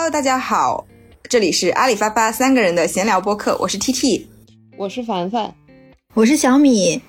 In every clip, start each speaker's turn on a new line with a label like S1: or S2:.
S1: Hello，大家好，这里是阿里发发三个人的闲聊播客，我是 T T，
S2: 我是凡凡，
S3: 我是小米。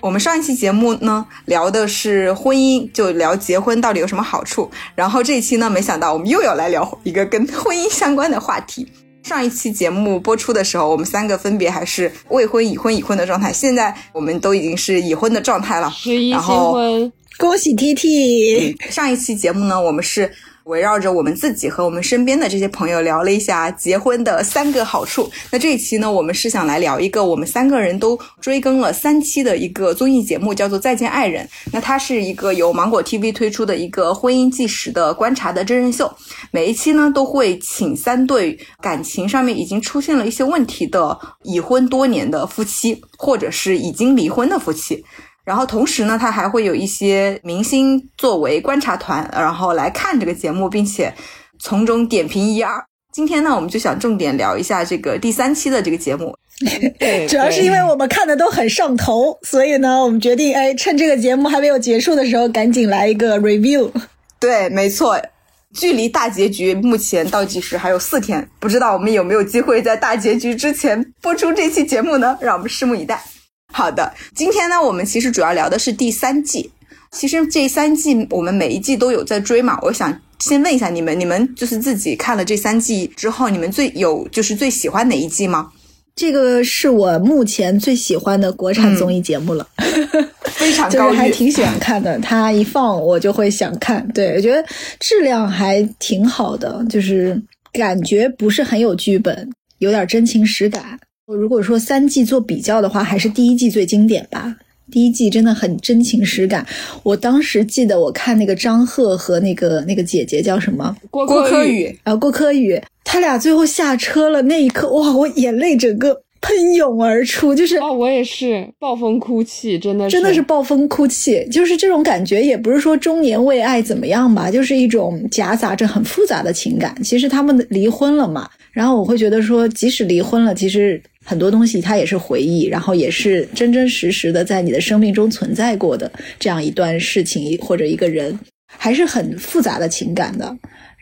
S1: 我们上一期节目呢聊的是婚姻，就聊结婚到底有什么好处。然后这一期呢，没想到我们又要来聊一个跟婚姻相关的话题。上一期节目播出的时候，我们三个分别还是未婚、已婚、已婚的状态。现在我们都已经是已婚的状态了。
S2: 十一新婚，
S3: 恭喜 T T。
S1: 上一期节目呢，我们是。围绕着我们自己和我们身边的这些朋友聊了一下结婚的三个好处。那这一期呢，我们是想来聊一个我们三个人都追更了三期的一个综艺节目，叫做《再见爱人》。那它是一个由芒果 TV 推出的一个婚姻纪实的观察的真人秀。每一期呢，都会请三对感情上面已经出现了一些问题的已婚多年的夫妻，或者是已经离婚的夫妻。然后同时呢，他还会有一些明星作为观察团，然后来看这个节目，并且从中点评一二。今天呢，我们就想重点聊一下这个第三期的这个节目。
S3: 主要是因为我们看的都很上头，所以呢，我们决定哎，趁这个节目还没有结束的时候，赶紧来一个 review。
S1: 对，没错，距离大结局目前倒计时还有四天，不知道我们有没有机会在大结局之前播出这期节目呢？让我们拭目以待。好的，今天呢，我们其实主要聊的是第三季。其实这三季我们每一季都有在追嘛。我想先问一下你们，你们就是自己看了这三季之后，你们最有就是最喜欢哪一季吗？
S3: 这个是我目前最喜欢的国产综艺节目了，
S1: 非常高，
S3: 还挺喜欢看的。它一放我就会想看，对我觉得质量还挺好的，就是感觉不是很有剧本，有点真情实感。如果说三季做比较的话，还是第一季最经典吧。第一季真的很真情实感。我当时记得我看那个张赫和那个那个姐姐叫什么
S2: 郭柯宇
S3: 啊，郭柯宇，他俩最后下车了那一刻，哇，我眼泪整个喷涌而出，就是
S2: 哦，我也是暴风哭泣，真的
S3: 真的是暴风哭泣，就是这种感觉，也不是说中年为爱怎么样吧，就是一种夹杂着很复杂的情感。其实他们离婚了嘛，然后我会觉得说，即使离婚了，其实。很多东西它也是回忆，然后也是真真实实的在你的生命中存在过的这样一段事情或者一个人，还是很复杂的情感的。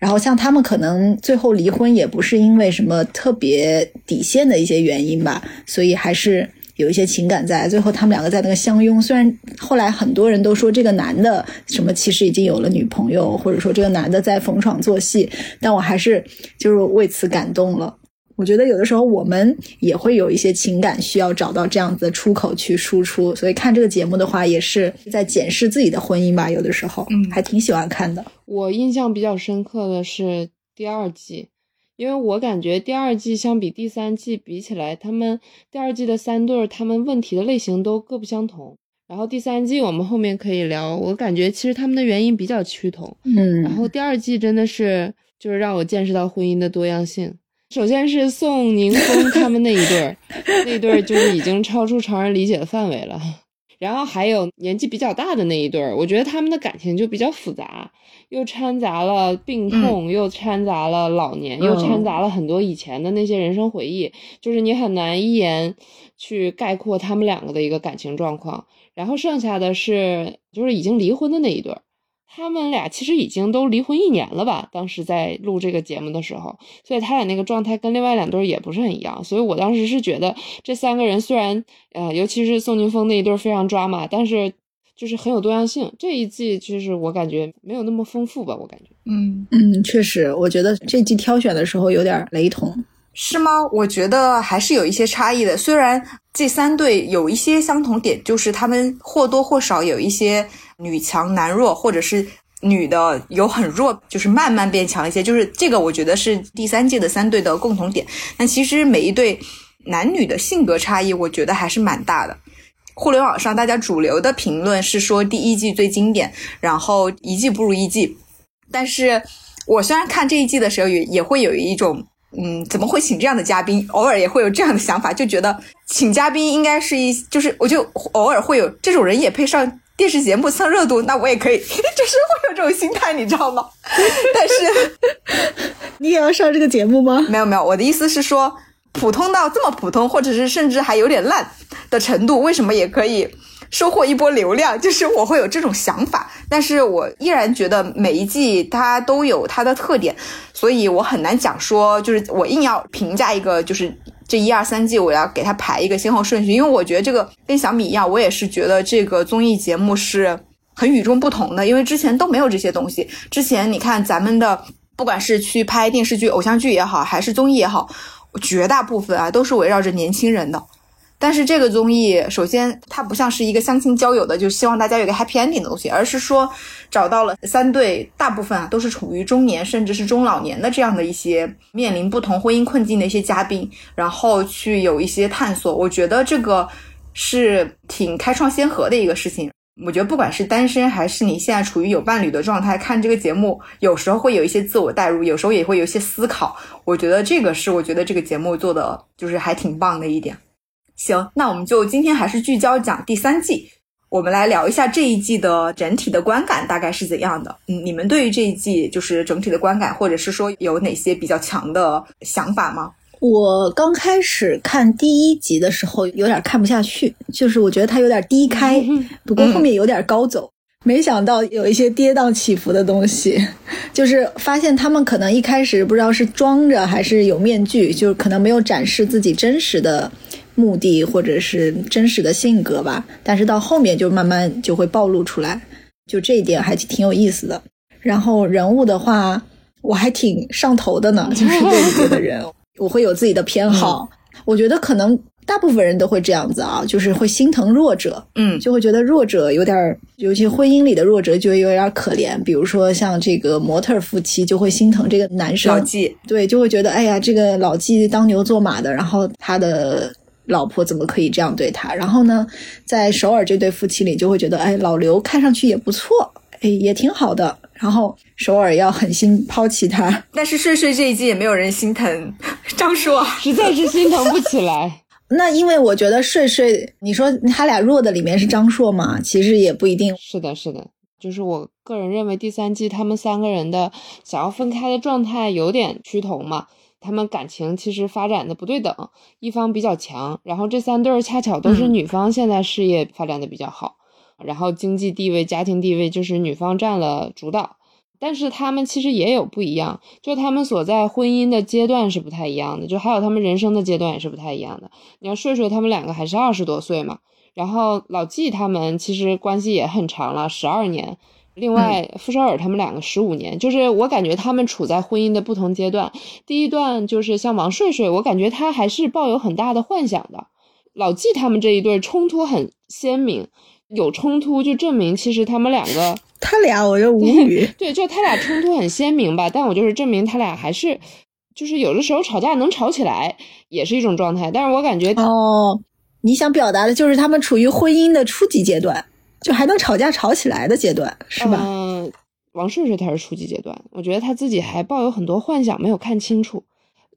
S3: 然后像他们可能最后离婚也不是因为什么特别底线的一些原因吧，所以还是有一些情感在。最后他们两个在那个相拥，虽然后来很多人都说这个男的什么其实已经有了女朋友，或者说这个男的在逢场作戏，但我还是就是为此感动了。我觉得有的时候我们也会有一些情感需要找到这样子的出口去输出，所以看这个节目的话，也是在检视自己的婚姻吧。有的时候，嗯，还挺喜欢看的。
S2: 我印象比较深刻的是第二季，因为我感觉第二季相比第三季比起来，他们第二季的三对儿，他们问题的类型都各不相同。然后第三季我们后面可以聊，我感觉其实他们的原因比较趋同。
S3: 嗯，
S2: 然后第二季真的是就是让我见识到婚姻的多样性。首先是宋宁峰他们那一对儿，那对儿就是已经超出常人理解的范围了。然后还有年纪比较大的那一对儿，我觉得他们的感情就比较复杂，又掺杂了病痛，又掺杂了老年，又掺杂了很多以前的那些人生回忆，就是你很难一言去概括他们两个的一个感情状况。然后剩下的是就是已经离婚的那一对儿。他们俩其实已经都离婚一年了吧？当时在录这个节目的时候，所以他俩那个状态跟另外两对也不是很一样。所以我当时是觉得这三个人虽然，呃，尤其是宋宁峰那一对非常抓马，但是就是很有多样性。这一季就是我感觉没有那么丰富吧，我感觉。
S3: 嗯嗯，确实，我觉得这季挑选的时候有点雷同，
S1: 是吗？我觉得还是有一些差异的。虽然这三对有一些相同点，就是他们或多或少有一些。女强男弱，或者是女的有很弱，就是慢慢变强一些，就是这个我觉得是第三届的三对的共同点。但其实每一对男女的性格差异，我觉得还是蛮大的。互联网上大家主流的评论是说第一季最经典，然后一季不如一季。但是我虽然看这一季的时候也也会有一种，嗯，怎么会请这样的嘉宾？偶尔也会有这样的想法，就觉得请嘉宾应该是一，就是我就偶尔会有这种人也配上。电视节目蹭热度，那我也可以，就是会有这种心态，你知道吗？但是
S3: 你也要上这个节目吗？
S1: 没有没有，我的意思是说，普通到这么普通，或者是甚至还有点烂的程度，为什么也可以收获一波流量，就是我会有这种想法。但是我依然觉得每一季它都有它的特点，所以我很难讲说，就是我硬要评价一个，就是这一二三季我要给它排一个先后顺序，因为我觉得这个跟小米一样，我也是觉得这个综艺节目是很与众不同的，因为之前都没有这些东西。之前你看咱们的，不管是去拍电视剧、偶像剧也好，还是综艺也好。绝大部分啊都是围绕着年轻人的，但是这个综艺首先它不像是一个相亲交友的，就希望大家有个 happy ending 的东西，而是说找到了三对大部分啊都是处于中年甚至是中老年的这样的一些面临不同婚姻困境的一些嘉宾，然后去有一些探索。我觉得这个是挺开创先河的一个事情。我觉得不管是单身还是你现在处于有伴侣的状态，看这个节目，有时候会有一些自我代入，有时候也会有一些思考。我觉得这个是我觉得这个节目做的就是还挺棒的一点。行，那我们就今天还是聚焦讲第三季，我们来聊一下这一季的整体的观感大概是怎样的。嗯，你们对于这一季就是整体的观感，或者是说有哪些比较强的想法吗？
S3: 我刚开始看第一集的时候，有点看不下去，就是我觉得它有点低开，不过后面有点高走。没想到有一些跌宕起伏的东西，就是发现他们可能一开始不知道是装着还是有面具，就是可能没有展示自己真实的目的或者是真实的性格吧。但是到后面就慢慢就会暴露出来，就这一点还挺有意思的。然后人物的话，我还挺上头的呢，就是这里面的人。我会有自己的偏好，我觉得可能大部分人都会这样子啊，就是会心疼弱者，
S1: 嗯，
S3: 就会觉得弱者有点，尤其婚姻里的弱者就有点可怜。比如说像这个模特夫妻，就会心疼这个男生
S1: 老纪，
S3: 对，就会觉得哎呀，这个老纪当牛做马的，然后他的老婆怎么可以这样对他？然后呢，在首尔这对夫妻里，就会觉得哎，老刘看上去也不错，哎，也挺好的。然后首尔要狠心抛弃他，
S1: 但是睡睡这一季也没有人心疼张硕，
S2: 实在是心疼不起来。
S3: 那因为我觉得睡睡，你说他俩弱的里面是张硕嘛，其实也不一定。
S2: 是的，是的，就是我个人认为第三季他们三个人的想要分开的状态有点趋同嘛，他们感情其实发展的不对等，一方比较强，然后这三对儿恰巧都是女方现在事业发展的比较好。然后经济地位、家庭地位就是女方占了主导，但是他们其实也有不一样，就他们所在婚姻的阶段是不太一样的，就还有他们人生的阶段也是不太一样的。你要睡睡他们两个还是二十多岁嘛，然后老纪他们其实关系也很长了，十二年。另外傅首尔他们两个十五年，就是我感觉他们处在婚姻的不同阶段。第一段就是像王睡睡，我感觉他还是抱有很大的幻想的。老纪他们这一对冲突很鲜明。有冲突就证明其实他们两个，
S3: 他俩我就无语。
S2: 对，就他俩冲突很鲜明吧，但我就是证明他俩还是，就是有的时候吵架能吵起来也是一种状态。但是我感觉
S3: 哦，你想表达的就是他们处于婚姻的初级阶段，就还能吵架吵起来的阶段，是吧？
S2: 嗯，王顺顺他是初级阶段，我觉得他自己还抱有很多幻想没有看清楚。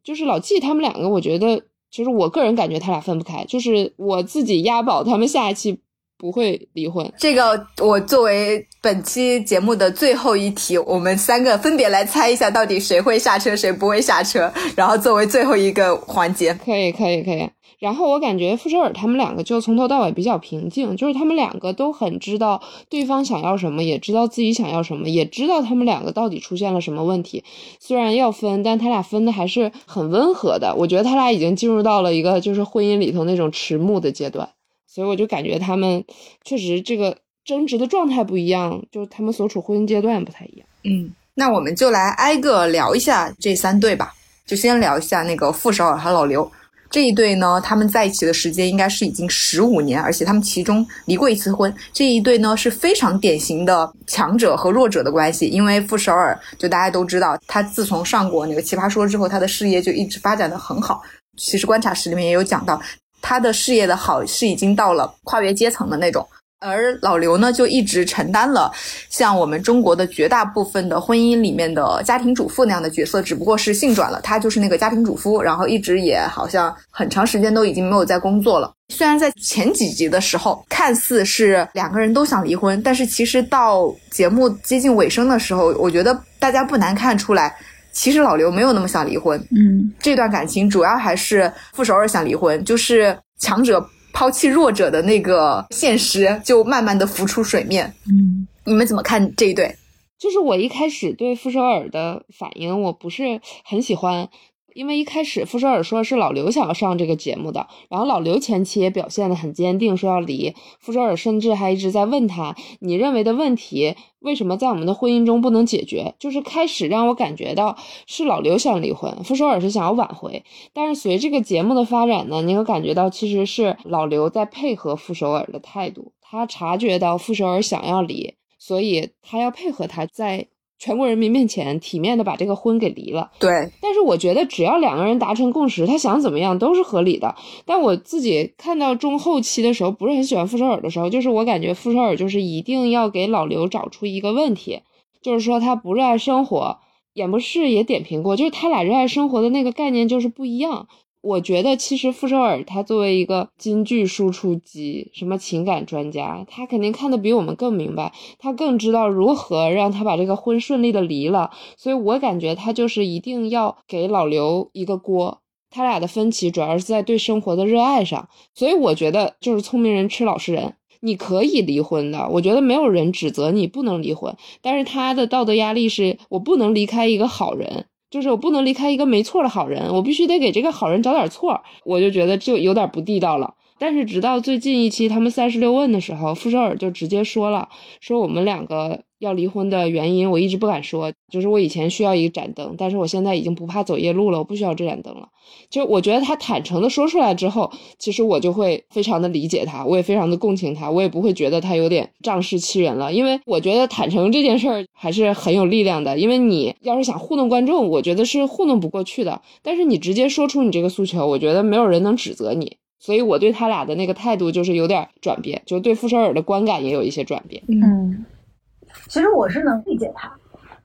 S2: 就是老纪他们两个，我觉得其实我个人感觉他俩分不开。就是我自己押宝他们下一期。不会离婚。
S1: 这个我作为本期节目的最后一题，我们三个分别来猜一下，到底谁会下车，谁不会下车。然后作为最后一个环节，
S2: 可以，可以，可以。然后我感觉傅首尔他们两个就从头到尾比较平静，就是他们两个都很知道对方想要什么，也知道自己想要什么，也知道他们两个到底出现了什么问题。虽然要分，但他俩分的还是很温和的。我觉得他俩已经进入到了一个就是婚姻里头那种迟暮的阶段。所以我就感觉他们确实这个争执的状态不一样，就是他们所处婚姻阶段不太一样。
S1: 嗯，那我们就来挨个聊一下这三对吧。就先聊一下那个傅首尔和老刘这一对呢，他们在一起的时间应该是已经十五年，而且他们其中离过一次婚。这一对呢是非常典型的强者和弱者的关系，因为傅首尔就大家都知道，他自从上过那个奇葩说之后，他的事业就一直发展的很好。其实观察室里面也有讲到。他的事业的好是已经到了跨越阶层的那种，而老刘呢就一直承担了像我们中国的绝大部分的婚姻里面的家庭主妇那样的角色，只不过是性转了，他就是那个家庭主妇，然后一直也好像很长时间都已经没有在工作了。虽然在前几集的时候看似是两个人都想离婚，但是其实到节目接近尾声的时候，我觉得大家不难看出来。其实老刘没有那么想离婚，
S3: 嗯，
S1: 这段感情主要还是傅首尔想离婚，就是强者抛弃弱者的那个现实就慢慢的浮出水面。
S3: 嗯，
S1: 你们怎么看这一对？
S2: 就是我一开始对傅首尔的反应，我不是很喜欢。因为一开始傅首尔说是老刘想要上这个节目的，然后老刘前期也表现的很坚定，说要离。傅首尔甚至还一直在问他：“你认为的问题为什么在我们的婚姻中不能解决？”就是开始让我感觉到是老刘想离婚，傅首尔是想要挽回。但是随这个节目的发展呢，你会感觉到其实是老刘在配合傅首尔的态度，他察觉到傅首尔想要离，所以他要配合他在。全国人民面前体面的把这个婚给离了，
S1: 对。
S2: 但是我觉得只要两个人达成共识，他想怎么样都是合理的。但我自己看到中后期的时候，不是很喜欢傅首尔的时候，就是我感觉傅首尔就是一定要给老刘找出一个问题，就是说他不热爱生活。演播室也点评过，就是他俩热爱生活的那个概念就是不一样。我觉得其实傅首尔他作为一个金句输出机，什么情感专家，他肯定看得比我们更明白，他更知道如何让他把这个婚顺利的离了。所以我感觉他就是一定要给老刘一个锅，他俩的分歧主要是在对生活的热爱上。所以我觉得就是聪明人吃老实人，你可以离婚的，我觉得没有人指责你不能离婚，但是他的道德压力是我不能离开一个好人。就是我不能离开一个没错的好人，我必须得给这个好人找点错，我就觉得就有点不地道了。但是直到最近一期他们三十六问的时候，傅首尔就直接说了，说我们两个要离婚的原因，我一直不敢说，就是我以前需要一盏灯，但是我现在已经不怕走夜路了，我不需要这盏灯了。就我觉得他坦诚的说出来之后，其实我就会非常的理解他，我也非常的共情他，我也不会觉得他有点仗势欺人了，因为我觉得坦诚这件事儿还是很有力量的，因为你要是想糊弄观众，我觉得是糊弄不过去的，但是你直接说出你这个诉求，我觉得没有人能指责你。所以我对他俩的那个态度就是有点转变，就对傅首尔的观感也有一些转变。
S3: 嗯，其实我是能理解他。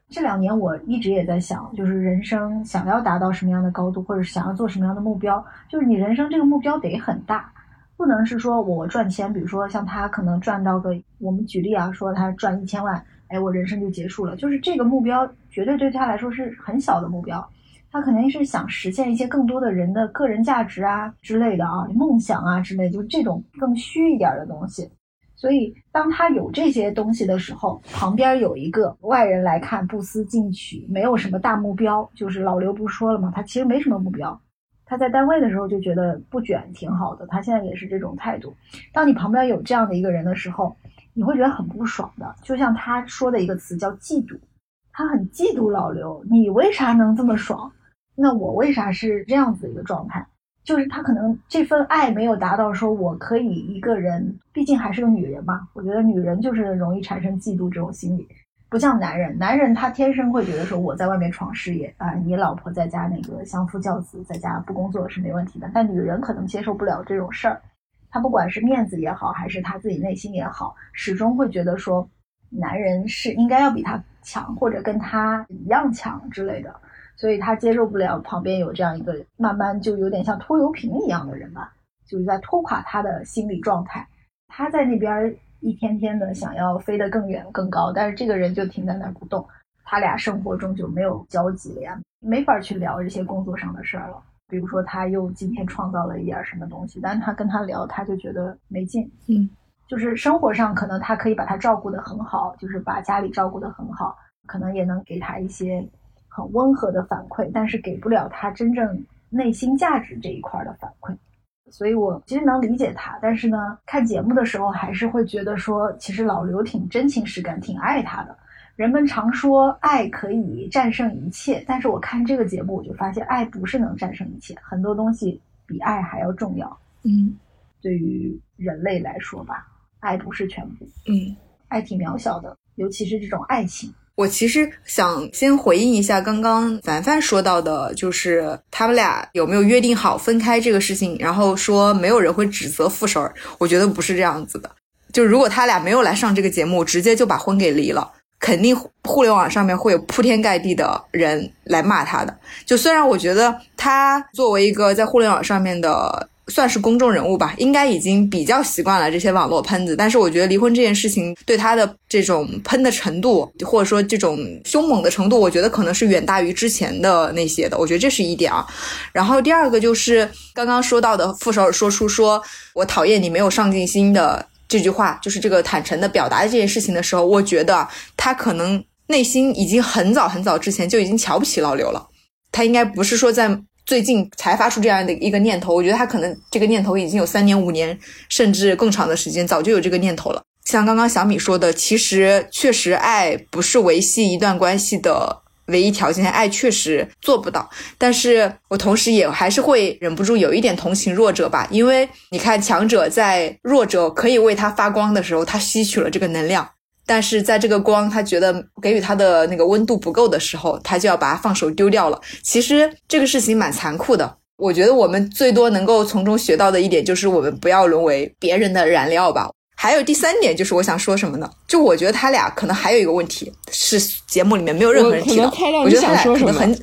S3: 这两年我一直也在想，就是人生想要达到什么样的高度，或者是想要做什么样的目标，就是你人生这个目标得很大，不能是说我赚钱，比如说像他可能赚到个，我们举例啊，说他赚一千万，哎，我人生就结束了，就是这个目标绝对对他来说是很小的目标。他肯定是想实现一些更多的人的个人价值啊之类的啊，梦想啊之类，就是这种更虚一点的东西。所以，当他有这些东西的时候，旁边有一个外人来看不思进取，没有什么大目标。就是老刘不说了嘛？他其实没什么目标。他在单位的时候就觉得不卷挺好的，他现在也是这种态度。当你旁边有这样的一个人的时候，你会觉得很不爽的。就像他说的一个词叫嫉妒，他很嫉妒老刘，你为啥能这么爽？那我为啥是这样子一个状态？就是他可能这份爱没有达到，说我可以一个人，毕竟还是个女人嘛。我觉得女人就是容易产生嫉妒这种心理，不像男人。男人他天生会觉得说我在外面闯事业啊，你老婆在家那个相夫教子，在家不工作是没问题的。但女人可能接受不了这种事儿，她不管是面子也好，还是她自己内心也好，始终会觉得说男人是应该要比她强，或者跟她一样强之类的。所以他接受不了旁边有这样一个慢慢就有点像拖油瓶一样的人吧，就是在拖垮他的心理状态。他在那边一天天的想要飞得更远更高，但是这个人就停在那儿不动。他俩生活中就没有交集了呀，没法去聊这些工作上的事儿了。比如说他又今天创造了一点什么东西，但是他跟他聊，他就觉得没劲。
S2: 嗯，
S3: 就是生活上可能他可以把他照顾得很好，就是把家里照顾得很好，可能也能给他一些。很温和的反馈，但是给不了他真正内心价值这一块的反馈，所以我其实能理解他，但是呢，看节目的时候还是会觉得说，其实老刘挺真情实感，挺爱他的。人们常说爱可以战胜一切，但是我看这个节目，我就发现爱不是能战胜一切，很多东西比爱还要重要。
S2: 嗯，
S3: 对于人类来说吧，爱不是全部。
S1: 嗯，
S3: 爱挺渺小的，尤其是这种爱情。
S1: 我其实想先回应一下刚刚凡凡说到的，就是他们俩有没有约定好分开这个事情，然后说没有人会指责傅首尔。我觉得不是这样子的，就如果他俩没有来上这个节目，直接就把婚给离了，肯定互联网上面会有铺天盖地的人来骂他的。就虽然我觉得他作为一个在互联网上面的算是公众人物吧，应该已经比较习惯了这些网络喷子。但是我觉得离婚这件事情对他的这种喷的程度，或者说这种凶猛的程度，我觉得可能是远大于之前的那些的。我觉得这是一点啊。然后第二个就是刚刚说到的傅首尔说出说我讨厌你没有上进心的这句话，就是这个坦诚的表达的这件事情的时候，我觉得他可能内心已经很早很早之前就已经瞧不起老刘了。他应该不是说在。最近才发出这样的一个念头，我觉得他可能这个念头已经有三年、五年，甚至更长的时间，早就有这个念头了。像刚刚小米说的，其实确实爱不是维系一段关系的唯一条件，爱确实做不到。但是我同时也还是会忍不住有一点同情弱者吧，因为你看，强者在弱者可以为他发光的时候，他吸取了这个能量。但是在这个光，他觉得给予他的那个温度不够的时候，他就要把它放手丢掉了。其实这个事情蛮残酷的。我觉得我们最多能够从中学到的一点，就是我们不要沦为别人的燃料吧。还有第三点，就是我想说什么呢？就我觉得他俩可能还有一个问题，是节目里面没有任何人提到。我觉得他俩可能很，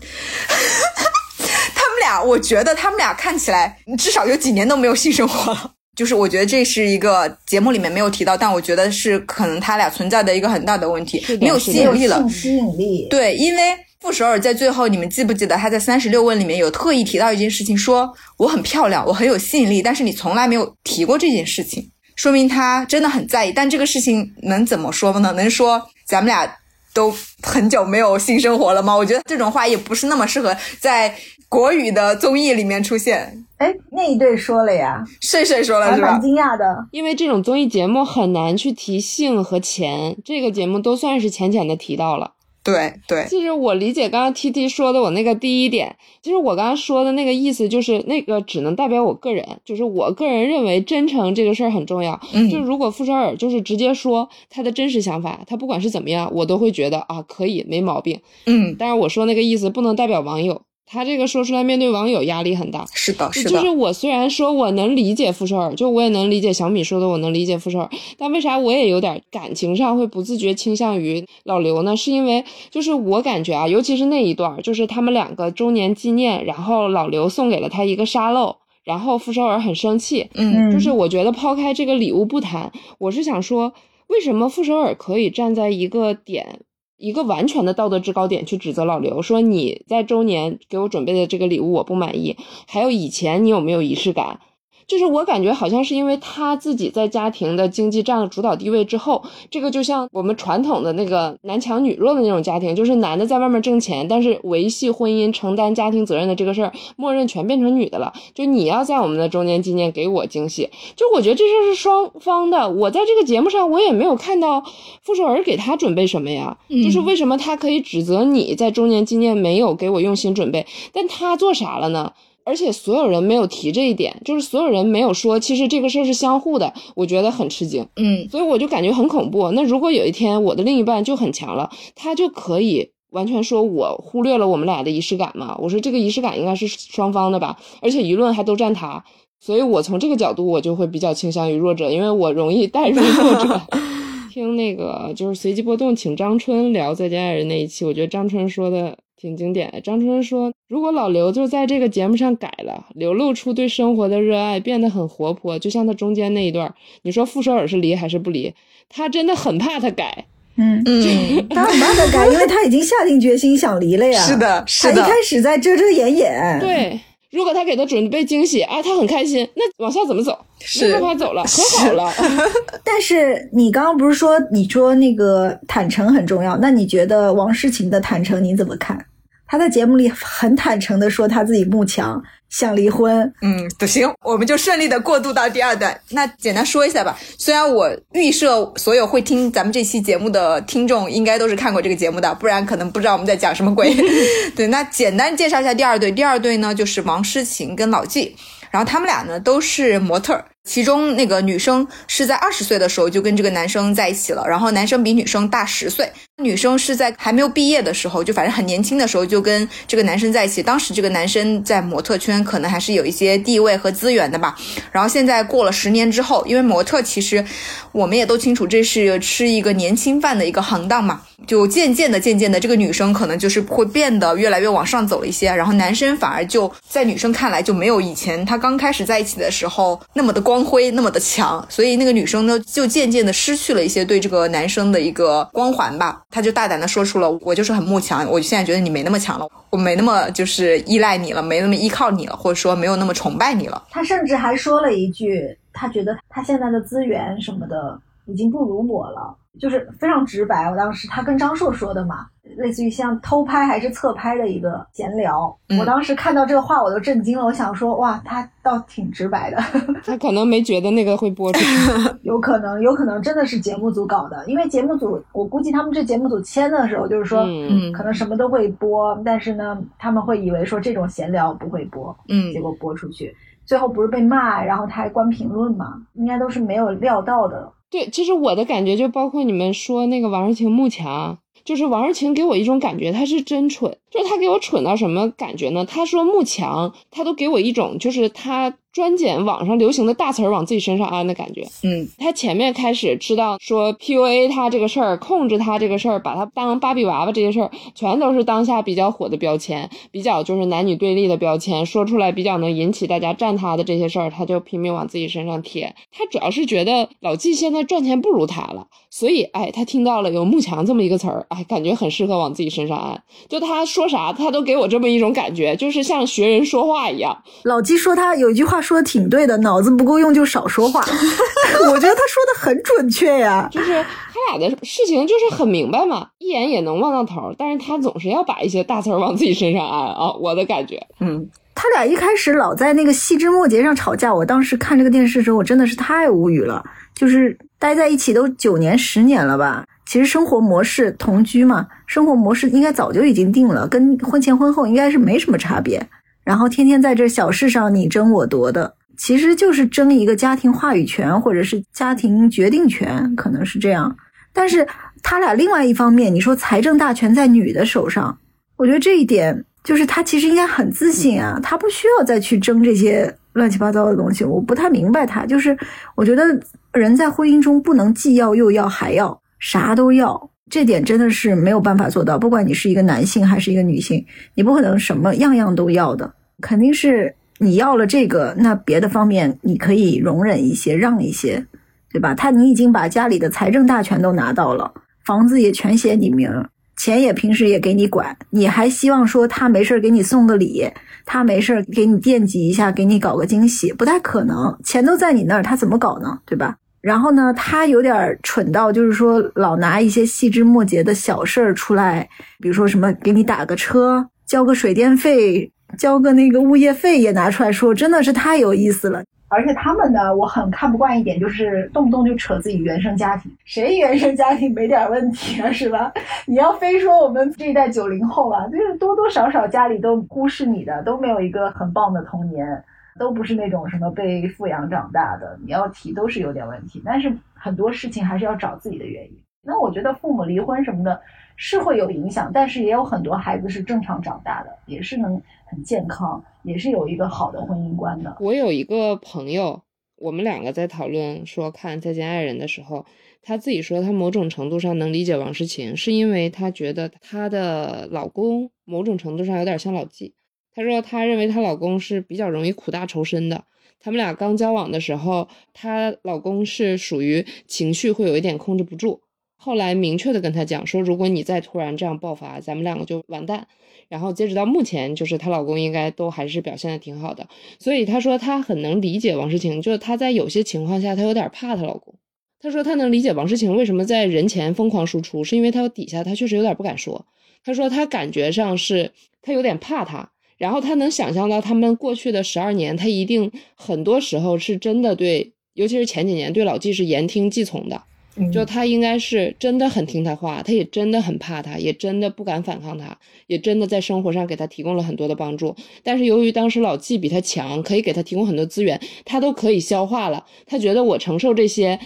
S1: 他们俩，我觉得他们俩看起来至少有几年都没有性生活了。就是我觉得这是一个节目里面没有提到，但我觉得是可能他俩存在的一个很大的问题，没有吸引力了。
S3: 吸引力。
S1: 对，因为傅首尔在最后，你们记不记得他在三十六问里面有特意提到一件事情，说我很漂亮，我很有吸引力，但是你从来没有提过这件事情，说明他真的很在意。但这个事情能怎么说呢？能说咱们俩都很久没有性生活了吗？我觉得这种话也不是那么适合在国语的综艺里面出现。
S3: 哎，那一对说了呀，
S1: 睡睡说了是
S3: 吧？蛮惊讶的，
S2: 因为这种综艺节目很难去提性和钱，这个节目都算是浅浅的提到了。
S1: 对对，
S2: 其实我理解刚刚 T T 说的我那个第一点，其实我刚刚说的那个意思就是那个只能代表我个人，就是我个人认为真诚这个事儿很重要。嗯，就如果傅首尔就是直接说他的真实想法，他不管是怎么样，我都会觉得啊可以没毛病。
S1: 嗯，
S2: 但是我说那个意思不能代表网友。他这个说出来，面对网友压力很大。
S1: 是的，是
S2: 的。就是我虽然说我能理解傅首尔，就我也能理解小米说的，我能理解傅首尔，但为啥我也有点感情上会不自觉倾向于老刘呢？是因为就是我感觉啊，尤其是那一段，就是他们两个周年纪念，然后老刘送给了他一个沙漏，然后傅首尔很生气。
S1: 嗯，
S2: 就是我觉得抛开这个礼物不谈，我是想说，为什么傅首尔可以站在一个点？一个完全的道德制高点去指责老刘，说你在周年给我准备的这个礼物我不满意，还有以前你有没有仪式感？就是我感觉好像是因为他自己在家庭的经济占了主导地位之后，这个就像我们传统的那个男强女弱的那种家庭，就是男的在外面挣钱，但是维系婚姻、承担家庭责任的这个事儿，默认全变成女的了。就你要在我们的周年纪念给我惊喜，就我觉得这事儿是双方的。我在这个节目上我也没有看到傅首尔给他准备什么呀，就是为什么他可以指责你在周年纪念没有给我用心准备，但他做啥了呢？而且所有人没有提这一点，就是所有人没有说，其实这个事儿是相互的，我觉得很吃惊。
S1: 嗯，
S2: 所以我就感觉很恐怖。那如果有一天我的另一半就很强了，他就可以完全说我忽略了我们俩的仪式感嘛？我说这个仪式感应该是双方的吧，而且舆论还都站他，所以我从这个角度我就会比较倾向于弱者，因为我容易带入弱者。听那个就是随机波动，请张春聊再见爱人那一期，我觉得张春说的。挺经典的。张春说：“如果老刘就在这个节目上改了，流露出对生活的热爱，变得很活泼，就像他中间那一段，你说傅首尔是离还是不离？他真的很怕他改。
S3: 嗯嗯，他很怕他改，因为他已经下定决心想离了呀。
S1: 是的，是
S3: 的。他一开始在遮遮掩掩。
S2: 对。”如果他给他准备惊喜啊，他很开心，那往下怎么走？没办法走了，和好了。
S3: 但是你刚刚不是说，你说那个坦诚很重要？那你觉得王诗晴的坦诚你怎么看？他在节目里很坦诚的说他自己慕强。想离婚，
S1: 嗯，不行，我们就顺利的过渡到第二段。那简单说一下吧。虽然我预设所有会听咱们这期节目的听众应该都是看过这个节目的，不然可能不知道我们在讲什么鬼。对，那简单介绍一下第二对。第二对呢，就是王诗晴跟老纪，然后他们俩呢都是模特儿，其中那个女生是在二十岁的时候就跟这个男生在一起了，然后男生比女生大十岁。女生是在还没有毕业的时候，就反正很年轻的时候就跟这个男生在一起。当时这个男生在模特圈可能还是有一些地位和资源的吧。然后现在过了十年之后，因为模特其实我们也都清楚，这是吃一个年轻饭的一个行当嘛。就渐渐的、渐渐的，这个女生可能就是会变得越来越往上走了一些，然后男生反而就在女生看来就没有以前他刚开始在一起的时候那么的光光辉、那么的强，所以那个女生呢就渐渐的失去了一些对这个男生的一个光环吧。她就大胆的说出了：“我就是很慕强，我现在觉得你没那么强了，我没那么就是依赖你了，没那么依靠你了，或者说没有那么崇拜你了。”
S3: 她甚至还说了一句：“她觉得她现在的资源什么的已经不如我了。”就是非常直白，我当时他跟张硕说的嘛，类似于像偷拍还是侧拍的一个闲聊。我当时看到这个话我都震惊了，我想说哇，他倒挺直白的。
S2: 他可能没觉得那个会播出去，
S3: 有可能，有可能真的是节目组搞的，因为节目组我估计他们这节目组签的时候就是说，嗯，可能什么都会播，但是呢，他们会以为说这种闲聊不会播，嗯，结果播出去，最后不是被骂，然后他还关评论嘛，应该都是没有料到的。
S2: 对，其实我的感觉就包括你们说那个王诗晴慕强，就是王诗晴给我一种感觉，他是真蠢，就是他给我蠢到什么感觉呢？他说慕强，他都给我一种就是他。专捡网上流行的大词儿往自己身上安的感觉。
S1: 嗯，
S2: 他前面开始知道说 PUA 他这个事儿，控制他这个事儿，把他当芭比娃娃这些事儿，全都是当下比较火的标签，比较就是男女对立的标签，说出来比较能引起大家站他的这些事儿，他就拼命往自己身上贴。他主要是觉得老纪现在赚钱不如他了，所以哎，他听到了有慕强这么一个词儿，哎，感觉很适合往自己身上安。就他说啥，他都给我这么一种感觉，就是像学人说话一样。
S3: 老纪说他有一句话。说的挺对的，脑子不够用就少说话。我觉得他说的很准确呀，
S2: 就是他俩的事情就是很明白嘛，一眼也能望到头。但是他总是要把一些大词儿往自己身上安啊，我的感觉。
S1: 嗯，
S3: 他俩一开始老在那个细枝末节上吵架，我当时看这个电视的时候，我真的是太无语了。就是待在一起都九年十年了吧，其实生活模式同居嘛，生活模式应该早就已经定了，跟婚前婚后应该是没什么差别。然后天天在这小事上你争我夺的，其实就是争一个家庭话语权或者是家庭决定权，可能是这样。但是他俩另外一方面，你说财政大权在女的手上，我觉得这一点就是他其实应该很自信啊，他不需要再去争这些乱七八糟的东西。我不太明白他，就是我觉得人在婚姻中不能既要又要还要啥都要。这点真的是没有办法做到，不管你是一个男性还是一个女性，你不可能什么样样都要的，肯定是你要了这个，那别的方面你可以容忍一些，让一些，对吧？他你已经把家里的财政大权都拿到了，房子也全写你名，钱也平时也给你管，你还希望说他没事给你送个礼，他没事给你惦记一下，给你搞个惊喜，不太可能，钱都在你那儿，他怎么搞呢？对吧？然后呢，他有点蠢到，就是说老拿一些细枝末节的小事儿出来，比如说什么给你打个车、交个水电费、交个那个物业费也拿出来说，真的是太有意思了。而且他们呢，我很看不惯一点，就是动不动就扯自己原生家庭，谁原生家庭没点问题啊，是吧？你要非说我们这一代九零后啊，就是多多少少家里都忽视你的，都没有一个很棒的童年。都不是那种什么被富养长大的，你要提都是有点问题。但是很多事情还是要找自己的原因。那我觉得父母离婚什么的，是会有影响，但是也有很多孩子是正常长大的，也是能很健康，也是有一个好的婚姻观的。
S2: 我有一个朋友，我们两个在讨论说看《再见爱人》的时候，他自己说他某种程度上能理解王诗晴，是因为他觉得她的老公某种程度上有点像老纪。她说，她认为她老公是比较容易苦大仇深的。他们俩刚交往的时候，她老公是属于情绪会有一点控制不住。后来明确的跟她讲说，如果你再突然这样爆发，咱们两个就完蛋。然后截止到目前，就是她老公应该都还是表现的挺好的。所以她说她很能理解王诗晴，就是她在有些情况下她有点怕她老公。她说她能理解王诗晴为什么在人前疯狂输出，是因为她底下她确实有点不敢说。她说她感觉上是她有点怕他。然后他能想象到他们过去的十二年，他一定很多时候是真的对，尤其是前几年对老纪是言听计从的。就他应该是真的很听他话，他也真的很怕他，也真的不敢反抗他，也真的在生活上给他提供了很多的帮助。但是由于当时老纪比他强，可以给他提供很多资源，他都可以消化了。他觉得我承受这些，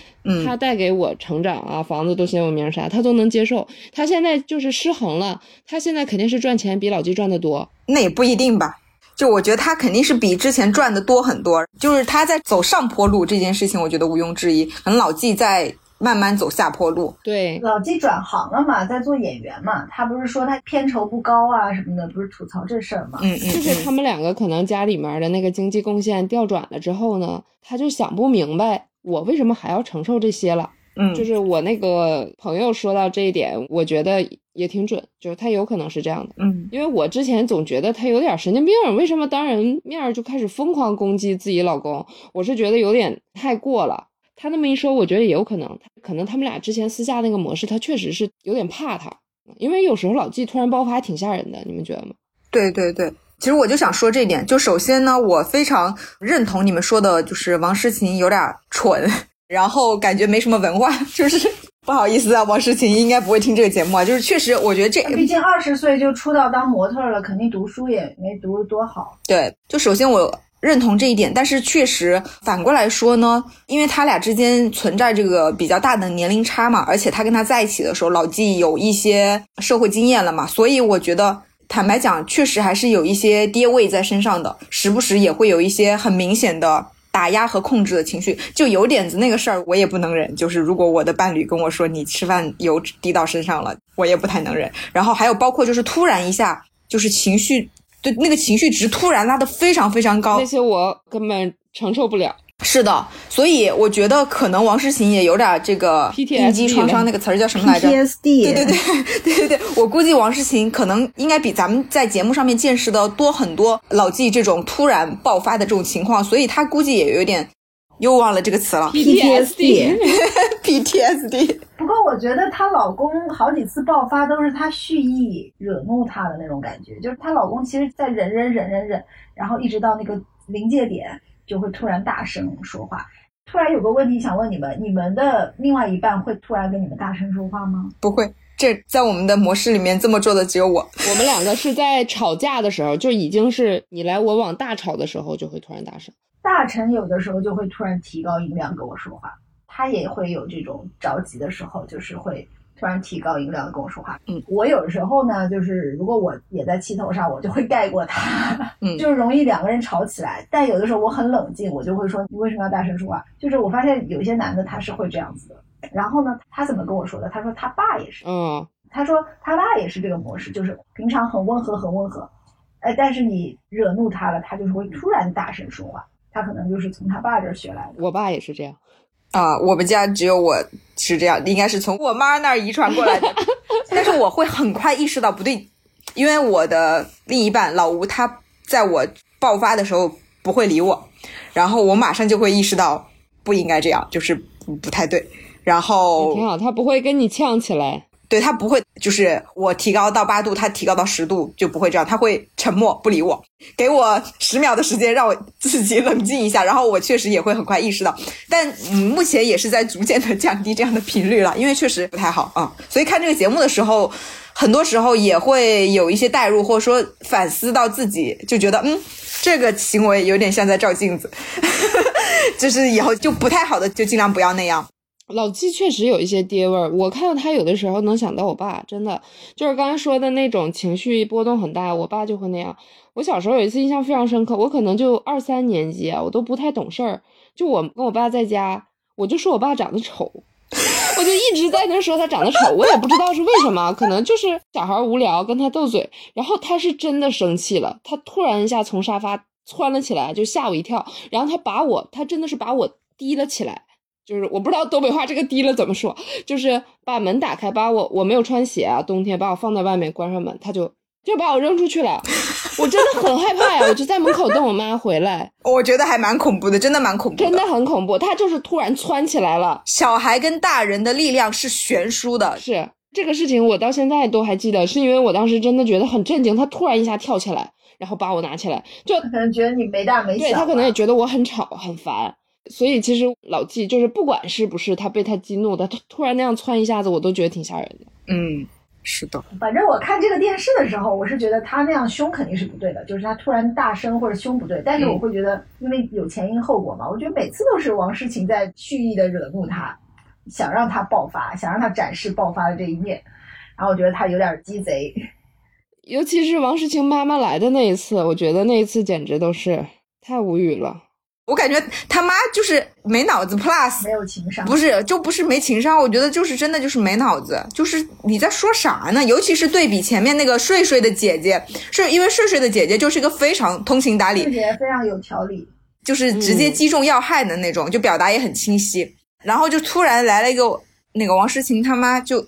S2: 他带给我成长啊，房子都写我名啥，他都能接受。他现在就是失衡了，他现在肯定是赚钱比老纪赚的多。
S1: 那也不一定吧。就我觉得他肯定是比之前赚的多很多，就是他在走上坡路这件事情，我觉得毋庸置疑。可能老纪在慢慢走下坡路。
S2: 对，
S3: 老纪转行了嘛，在做演员嘛，他不是说他片酬不高啊什么的，不是吐槽这事儿吗？
S1: 嗯嗯，
S2: 就是他们两个可能家里面的那个经济贡献调转了之后呢，他就想不明白我为什么还要承受这些了。
S1: 嗯，
S2: 就是我那个朋友说到这一点，我觉得也挺准，就是他有可能是这样的。
S1: 嗯，
S2: 因为我之前总觉得他有点神经病，为什么当人面就开始疯狂攻击自己老公？我是觉得有点太过了。他那么一说，我觉得也有可能，可能他们俩之前私下那个模式，他确实是有点怕他，因为有时候老纪突然爆发挺吓人的，你们觉得吗？
S1: 对对对，其实我就想说这点，就首先呢，我非常认同你们说的，就是王诗琴有点蠢。然后感觉没什么文化，就是不好意思啊，王诗琴应该不会听这个节目啊。就是确实，我觉得这
S3: 毕竟二十岁就出道当模特了，肯定读书也没读多好。
S1: 对，就首先我认同这一点，但是确实反过来说呢，因为他俩之间存在这个比较大的年龄差嘛，而且他跟他在一起的时候，老纪有一些社会经验了嘛，所以我觉得坦白讲，确实还是有一些爹味在身上的，时不时也会有一些很明显的。打压和控制的情绪，就有点子那个事儿，我也不能忍。就是如果我的伴侣跟我说你吃饭油滴到身上了，我也不太能忍。然后还有包括就是突然一下，就是情绪对那个情绪值突然拉得非常非常高，
S2: 那些我根本承受不了。
S1: 是的，所以我觉得可能王诗琴也有点这个应激创伤，那个词儿叫什么来着
S3: ？PTSD。
S1: 对对对对对对，我估计王诗琴可能应该比咱们在节目上面见识的多很多。老纪这种突然爆发的这种情况，所以他估计也有点又忘了这个词了。
S2: PTSD。
S1: PTSD。
S3: 不过我觉得她老公好几次爆发都是她蓄意惹怒他的那种感觉，就是她老公其实在忍忍忍忍忍，然后一直到那个临界点。就会突然大声说话。突然有个问题想问你们：你们的另外一半会突然跟你们大声说话吗？
S1: 不会，这在我们的模式里面这么做的只有我。
S2: 我们两个是在吵架的时候，就已经是你来我往大吵的时候，就会突然大声。
S3: 大臣有的时候就会突然提高音量跟我说话，他也会有这种着急的时候，就是会。突然提高音量的跟我说话，
S1: 嗯，
S3: 我有时候呢，就是如果我也在气头上，我就会盖过他，
S1: 嗯，
S3: 就容易两个人吵起来。但有的时候我很冷静，我就会说你为什么要大声说话？就是我发现有一些男的他是会这样子的。然后呢，他怎么跟我说的？他说他爸也是，
S2: 嗯，
S3: 他说他爸也是这个模式，就是平常很温和很温和，哎，但是你惹怒他了，他就是会突然大声说话。他可能就是从他爸这儿学来的。
S2: 我爸也是这样。
S1: 啊，我们家只有我是这样，应该是从我妈那儿遗传过来的。但是我会很快意识到不对，因为我的另一半老吴，他在我爆发的时候不会理我，然后我马上就会意识到不应该这样，就是不太对。然后
S2: 挺好，他不会跟你呛起来。
S1: 对他不会，就是我提高到八度，他提高到十度就不会这样，他会沉默不理我，给我十秒的时间让我自己冷静一下，然后我确实也会很快意识到，但嗯，目前也是在逐渐的降低这样的频率了，因为确实不太好啊，所以看这个节目的时候，很多时候也会有一些代入，或者说反思到自己，就觉得嗯，这个行为有点像在照镜子，就是以后就不太好的，就尽量不要那样。
S2: 老纪确实有一些爹味儿，我看到他有的时候能想到我爸，真的就是刚才说的那种情绪波动很大，我爸就会那样。我小时候有一次印象非常深刻，我可能就二三年级啊，我都不太懂事儿，就我跟我爸在家，我就说我爸长得丑，我就一直在那说他长得丑，我也不知道是为什么，可能就是小孩无聊跟他斗嘴，然后他是真的生气了，他突然一下从沙发窜了起来，就吓我一跳，然后他把我，他真的是把我提了起来。就是我不知道东北话这个低了怎么说，就是把门打开，把我我没有穿鞋啊，冬天把我放在外面，关上门，他就就把我扔出去了，我真的很害怕呀，我就在门口等我妈回来。
S1: 我觉得还蛮恐怖的，真的蛮恐怖，
S2: 真的很恐怖。他就是突然窜起来了。
S1: 小孩跟大人的力量是悬殊的，
S2: 是这个事情我到现在都还记得，是因为我当时真的觉得很震惊，他突然一下跳起来，然后把我拿起来，就
S3: 可能觉得你没大没小，
S2: 对他可能也觉得我很吵很烦。所以其实老纪就是不管是不是他被他激怒的，他突然那样窜一下子，我都觉得挺吓人的。
S1: 嗯，是的，
S3: 反正我看这个电视的时候，我是觉得他那样凶肯定是不对的，就是他突然大声或者凶不对。但是我会觉得，因为有前因后果嘛，我觉得每次都是王诗晴在蓄意的惹怒他，想让他爆发，想让他展示爆发的这一面。然后我觉得他有点鸡贼，
S2: 尤其是王诗晴妈妈来的那一次，我觉得那一次简直都是太无语了。
S1: 我感觉他妈就是没脑子 plus，
S3: 没有情商。
S1: 不是，就不是没情商，我觉得就是真的就是没脑子，就是你在说啥呢？尤其是对比前面那个睡睡的姐姐，是因为睡睡的姐姐就是一个非常通情达理，
S3: 姐姐非常有条理，
S1: 就是直接击中要害的那种，就表达也很清晰。然后就突然来了一个那个王诗晴他妈就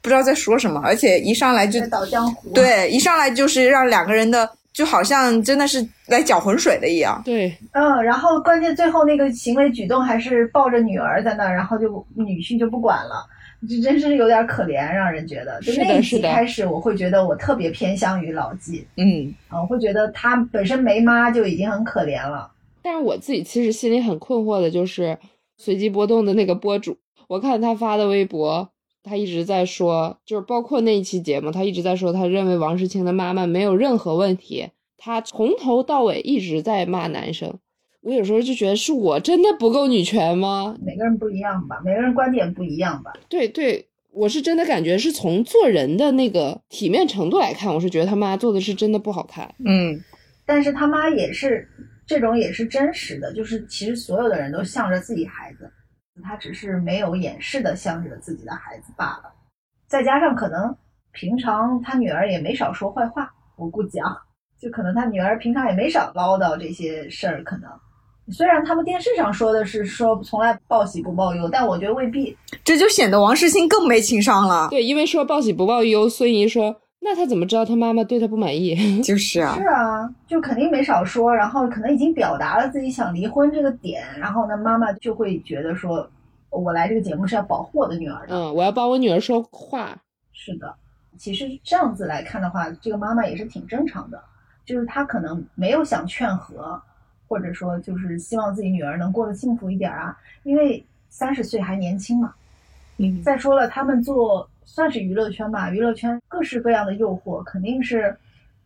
S1: 不知道在说什么，而且一上来就
S3: 倒江湖，
S1: 对，一上来就是让两个人的。就好像真的是来搅浑水的一样。
S2: 对，
S3: 嗯，然后关键最后那个行为举动还是抱着女儿在那儿，然后就女婿就不管了，这真是有点可怜，让人觉得。就那一集开始，我会觉得我特别偏向于老纪。
S1: 嗯，
S3: 啊，我会觉得他本身没妈就已经很可怜了。
S2: 但是我自己其实心里很困惑的就是随机波动的那个博主，我看他发的微博。他一直在说，就是包括那一期节目，他一直在说，他认为王诗清的妈妈没有任何问题。他从头到尾一直在骂男生。我有时候就觉得，是我真的不够女权吗？
S3: 每个人不一样吧，每个人观点不一样吧。
S2: 对对，我是真的感觉是从做人的那个体面程度来看，我是觉得他妈做的是真的不好看。
S1: 嗯，
S3: 但是他妈也是这种，也是真实的，就是其实所有的人都向着自己孩子。他只是没有掩饰的向着自己的孩子罢了，再加上可能平常他女儿也没少说坏话，我估计啊，就可能他女儿平常也没少唠叨这些事儿。可能虽然他们电视上说的是说从来报喜不报忧，但我觉得未必。
S1: 这就显得王世清更没情商了。
S2: 对，因为说报喜不报忧，孙怡说。那他怎么知道他妈妈对他不满意？
S1: 就是啊，
S3: 是啊，就肯定没少说，然后可能已经表达了自己想离婚这个点，然后呢，妈妈就会觉得说，我来这个节目是要保护我的女儿的，
S2: 嗯，我要帮我女儿说话。
S3: 是的，其实这样子来看的话，这个妈妈也是挺正常的，就是她可能没有想劝和，或者说就是希望自己女儿能过得幸福一点啊，因为三十岁还年轻嘛。
S1: 嗯，
S3: 再说了，他们做。算是娱乐圈吧，娱乐圈各式各样的诱惑，肯定是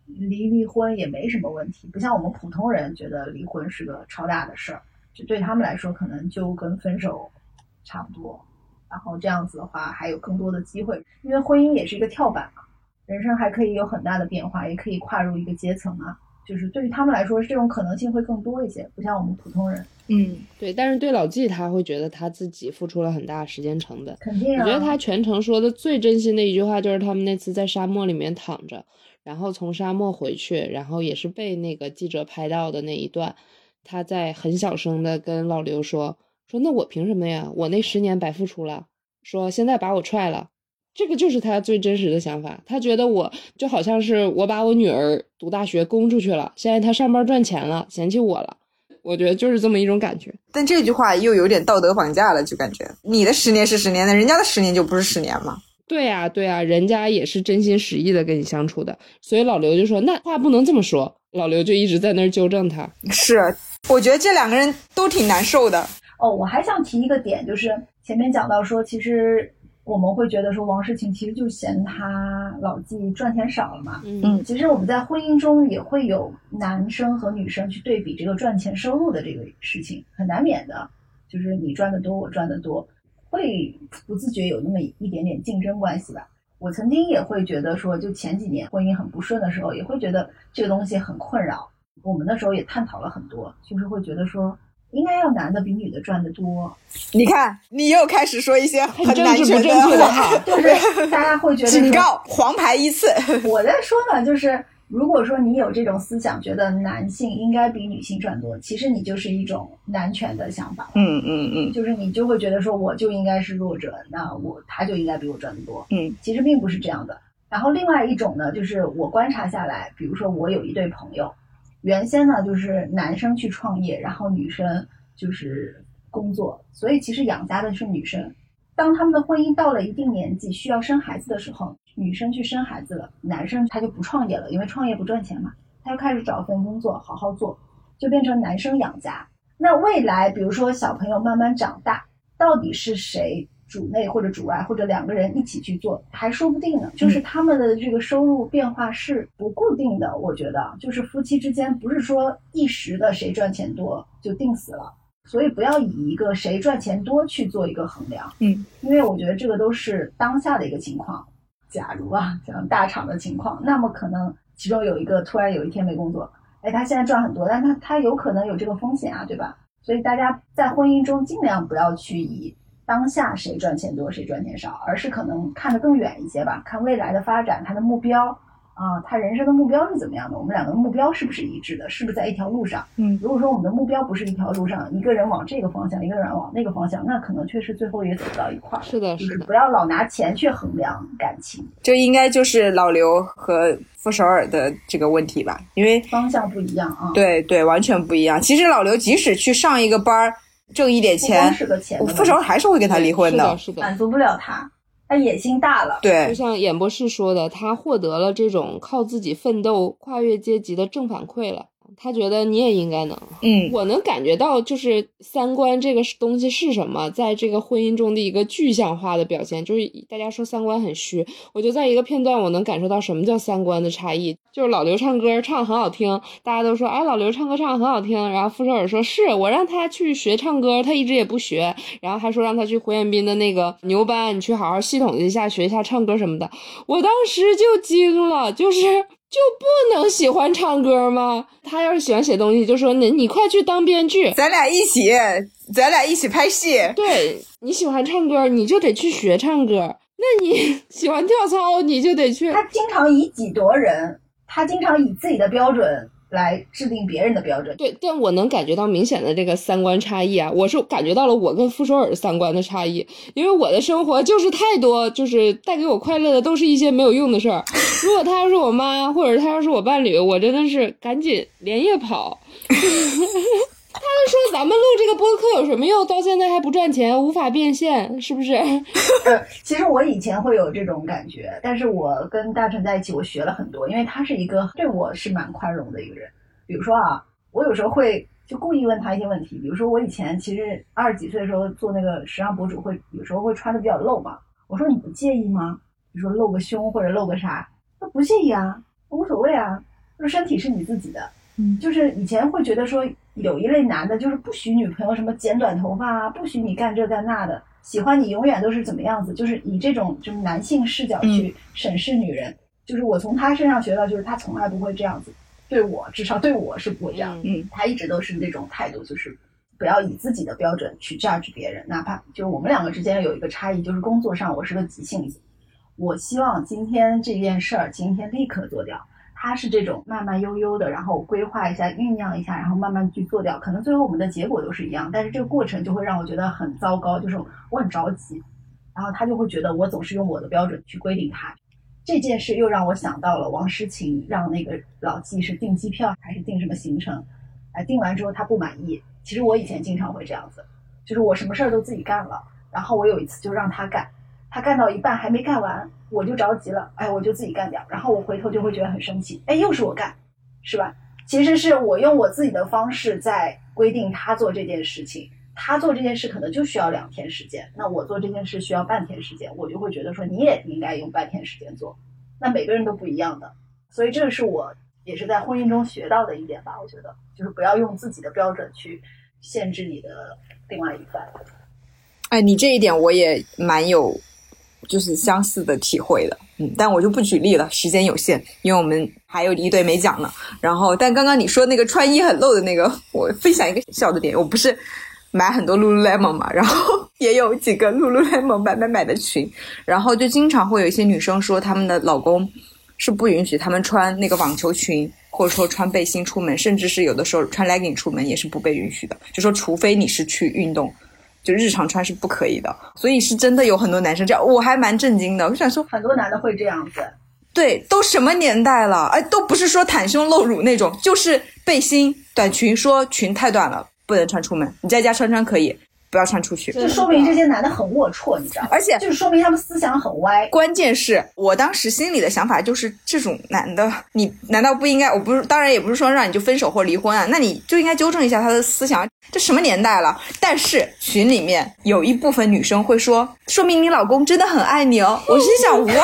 S3: 离离婚也没什么问题。不像我们普通人觉得离婚是个超大的事儿，就对他们来说可能就跟分手差不多。然后这样子的话，还有更多的机会，因为婚姻也是一个跳板嘛，人生还可以有很大的变化，也可以跨入一个阶层啊。就是对于他们来说，这种可能性会更多一些，不像我们普通人。
S1: 嗯，
S2: 对。但是对老纪，他会觉得他自己付出了很大时间成本。
S3: 肯定。
S2: 啊我觉得他全程说的最真心的一句话，就是他们那次在沙漠里面躺着，然后从沙漠回去，然后也是被那个记者拍到的那一段，他在很小声的跟老刘说：“说那我凭什么呀？我那十年白付出了。说现在把我踹了。”这个就是他最真实的想法，他觉得我就好像是我把我女儿读大学供出去了，现在他上班赚钱了，嫌弃我了。我觉得就是这么一种感觉。
S1: 但这句话又有点道德绑架了，就感觉你的十年是十年的，人家的十年就不是十年吗？
S2: 对呀，对呀，人家也是真心实意的跟你相处的。所以老刘就说那话不能这么说，老刘就一直在那儿纠正他。
S1: 是，我觉得这两个人都挺难受的。
S3: 哦，我还想提一个点，就是前面讲到说，其实。我们会觉得说王诗晴其实就嫌他老纪赚钱少了嘛。
S2: 嗯，
S3: 其实我们在婚姻中也会有男生和女生去对比这个赚钱收入的这个事情，很难免的。就是你赚的多，我赚的多，会不自觉有那么一点点竞争关系吧。我曾经也会觉得说，就前几年婚姻很不顺的时候，也会觉得这个东西很困扰。我们那时候也探讨了很多，就是会觉得说。应该要男的比女的赚的多。
S1: 你看，你又开始说一些很
S2: 男权
S1: 的
S3: 话，就是 大家会觉得
S1: 警告黄牌一次。
S3: 我在说呢，就是如果说你有这种思想，觉得男性应该比女性赚多，其实你就是一种男权的想法。
S1: 嗯嗯嗯，
S3: 就是你就会觉得说，我就应该是弱者，那我他就应该比我赚的多。
S1: 嗯，
S3: 其实并不是这样的。然后另外一种呢，就是我观察下来，比如说我有一对朋友。原先呢，就是男生去创业，然后女生就是工作，所以其实养家的是女生。当他们的婚姻到了一定年纪，需要生孩子的时候，女生去生孩子了，男生他就不创业了，因为创业不赚钱嘛，他又开始找份工作好好做，就变成男生养家。那未来，比如说小朋友慢慢长大，到底是谁主内或者主外，或者两个人一起去做，还说不定呢。就是他们的这个收入变化是不固定的，我觉得，就是夫妻之间不是说一时的谁赚钱多就定死了。所以不要以一个谁赚钱多去做一个衡量，
S1: 嗯，
S3: 因为我觉得这个都是当下的一个情况。假如啊，像大厂的情况，那么可能其中有一个突然有一天没工作，哎，他现在赚很多，但他他有可能有这个风险啊，对吧？所以大家在婚姻中尽量不要去以当下谁赚钱多谁赚钱少，而是可能看得更远一些吧，看未来的发展，他的目标。啊，他人生的目标是怎么样的？我们两个目标是不是一致的？是不是在一条路上？
S1: 嗯，
S3: 如果说我们的目标不是一条路上，一个人往这个方向，一个人往那个方向，那可能确实最后也走不到一块儿。
S2: 是的，
S3: 就是
S2: 的，
S3: 不要老拿钱去衡量感情。
S1: 这应该就是老刘和傅首尔的这个问题吧？因为
S3: 方向不一样啊。
S1: 对对，完全不一样。其实老刘即使去上一个班儿，挣一点钱，
S3: 是个钱，
S1: 傅首尔还是会跟他离婚
S2: 的，是的，
S3: 满足不了他。他野心大了，
S1: 对，
S2: 就像演播室说的，他获得了这种靠自己奋斗跨越阶级的正反馈了。他觉得你也应该能，
S1: 嗯，
S2: 我能感觉到，就是三观这个东西是什么，在这个婚姻中的一个具象化的表现。就是大家说三观很虚，我就在一个片段，我能感受到什么叫三观的差异。就是老刘唱歌唱很好听，大家都说，哎，老刘唱歌唱很好听。然后傅首尔说，是我让他去学唱歌，他一直也不学。然后还说让他去胡彦斌的那个牛班，你去好好系统一下学一下唱歌什么的。我当时就惊了，就是。就不能喜欢唱歌吗？他要是喜欢写东西，就说你你快去当编剧，
S1: 咱俩一起，咱俩一起拍戏。
S2: 对你喜欢唱歌，你就得去学唱歌。那你 喜欢跳操，你就得去。
S3: 他经常以己夺人，他经常以自己的标准。来制定别人的标准，
S2: 对，但我能感觉到明显的这个三观差异啊！我是感觉到了我跟傅首尔三观的差异，因为我的生活就是太多，就是带给我快乐的都是一些没有用的事儿。如果她要是我妈，或者她要是我伴侣，我真的是赶紧连夜跑。他们说咱们录这个播客有什么用？到现在还不赚钱，无法变现，是不是？
S3: 其实我以前会有这种感觉，但是我跟大成在一起，我学了很多，因为他是一个对我是蛮宽容的一个人。比如说啊，我有时候会就故意问他一些问题，比如说我以前其实二十几岁的时候做那个时尚博主，会有时候会穿的比较露嘛。我说你不介意吗？比如说露个胸或者露个啥？他不介意啊，无所谓啊，就是身体是你自己的。嗯，就是以前会觉得说。有一类男的，就是不许女朋友什么剪短头发啊，不许你干这干那的，喜欢你永远都是怎么样子，就是以这种就是男性视角去审视女人。就是我从他身上学到，就是他从来不会这样子对我，至少对我是不会这样。
S1: 嗯，
S3: 他一直都是那种态度，就是不要以自己的标准去 judge 别人，哪怕就是我们两个之间有一个差异，就是工作上我是个急性子，我希望今天这件事儿今天立刻做掉。他是这种慢慢悠悠的，然后规划一下、酝酿一下，然后慢慢去做掉。可能最后我们的结果都是一样，但是这个过程就会让我觉得很糟糕，就是我很着急，然后他就会觉得我总是用我的标准去规定他。这件事又让我想到了王诗晴让那个老纪是订机票还是订什么行程，哎，订完之后他不满意。其实我以前经常会这样子，就是我什么事儿都自己干了，然后我有一次就让他干。他干到一半还没干完，我就着急了，哎，我就自己干掉，然后我回头就会觉得很生气，哎，又是我干，是吧？其实是我用我自己的方式在规定他做这件事情，他做这件事可能就需要两天时间，那我做这件事需要半天时间，我就会觉得说你也应该用半天时间做，那每个人都不一样的，所以这个是我也是在婚姻中学到的一点吧，我觉得就是不要用自己的标准去限制你的另外一半。
S1: 哎，你这一点我也蛮有。就是相似的体会的，嗯，但我就不举例了，时间有限，因为我们还有一堆没讲呢。然后，但刚刚你说那个穿衣很露的那个，我分享一个小的点，我不是买很多 lululemon 嘛，然后也有几个 lululemon 买买买的群，然后就经常会有一些女生说，她们的老公是不允许她们穿那个网球裙，或者说穿背心出门，甚至是有的时候穿 legging 出门也是不被允许的，就说除非你是去运动。就日常穿是不可以的，所以是真的有很多男生这样，我还蛮震惊的。我想说，
S3: 很多男的会这样子。
S1: 对，都什么年代了？哎，都不是说袒胸露乳那种，就是背心、短裙，说裙太短了不能穿出门，你在家穿穿可以。不要穿出去。
S3: 就说明这些男的很龌龊，你知道吗？
S1: 而且
S3: 就是说明他们思想很歪。
S1: 关键是我当时心里的想法就是，这种男的，你难道不应该？我不是，当然也不是说让你就分手或离婚啊，那你就应该纠正一下他的思想。这什么年代了？但是群里面有一部分女生会说，说明你老公真的很爱你哦。我心想，what？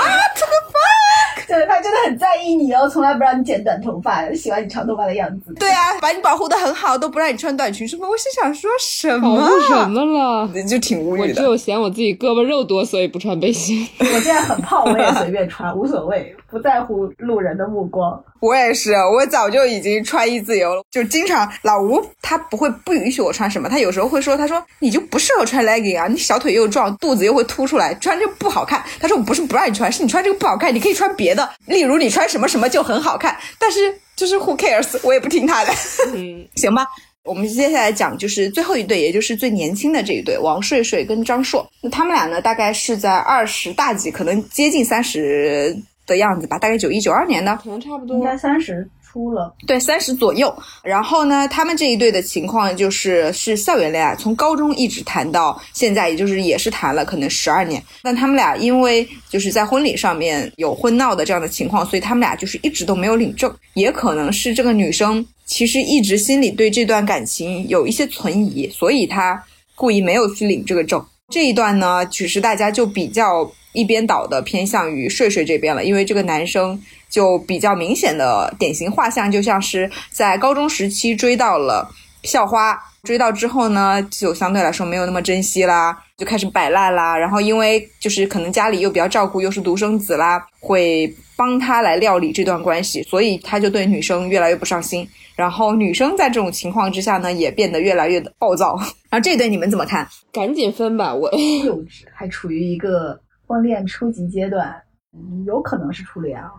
S3: 对他真的很在意你哦，从来不让你剪短头发，喜欢你长头发的样子。
S1: 对啊，把你保护的很好，都不让你穿短裙什么。我是想说什
S2: 保
S1: 么？
S2: 护什么了？
S1: 你就挺无语的。
S2: 只有嫌我自己胳膊肉多，所以不穿背心。
S3: 我现在很胖，我也随便穿，无所谓，不在乎路人的目光。
S1: 我也是，我早就已经穿衣自由了，就经常老吴他不会不允许我穿什么，他有时候会说，他说你就不适合穿 legging 啊，你小腿又壮，肚子又会凸出来，穿这个不好看。他说我不是不让你穿，是你穿这个不好看，你可以穿别的，例如你穿什么什么就很好看。但是就是 who cares，我也不听他的，
S2: 嗯，
S1: 行吧。我们接下来讲就是最后一对，也就是最年轻的这一对，王睡睡跟张硕。那他们俩呢，大概是在二十大几，可能接近三十的样子吧，大概九一九二年的。
S2: 可能差不多
S3: 应。该三十出了，
S1: 对，三十左右。然后呢，他们这一对的情况就是是校园恋爱，从高中一直谈到现在，也就是也是谈了可能十二年。但他们俩因为就是在婚礼上面有婚闹的这样的情况，所以他们俩就是一直都没有领证。也可能是这个女生其实一直心里对这段感情有一些存疑，所以她故意没有去领这个证。这一段呢，其实大家就比较一边倒的偏向于睡睡这边了，因为这个男生就比较明显的典型画像，就像是在高中时期追到了校花，追到之后呢，就相对来说没有那么珍惜啦，就开始摆烂啦。然后因为就是可能家里又比较照顾，又是独生子啦，会帮他来料理这段关系，所以他就对女生越来越不上心。然后女生在这种情况之下呢，也变得越来越的暴躁。然后这对你们怎么看？
S2: 赶紧分吧，我
S3: 幼稚，还处于一个婚恋初级阶段，嗯有可能是初恋啊。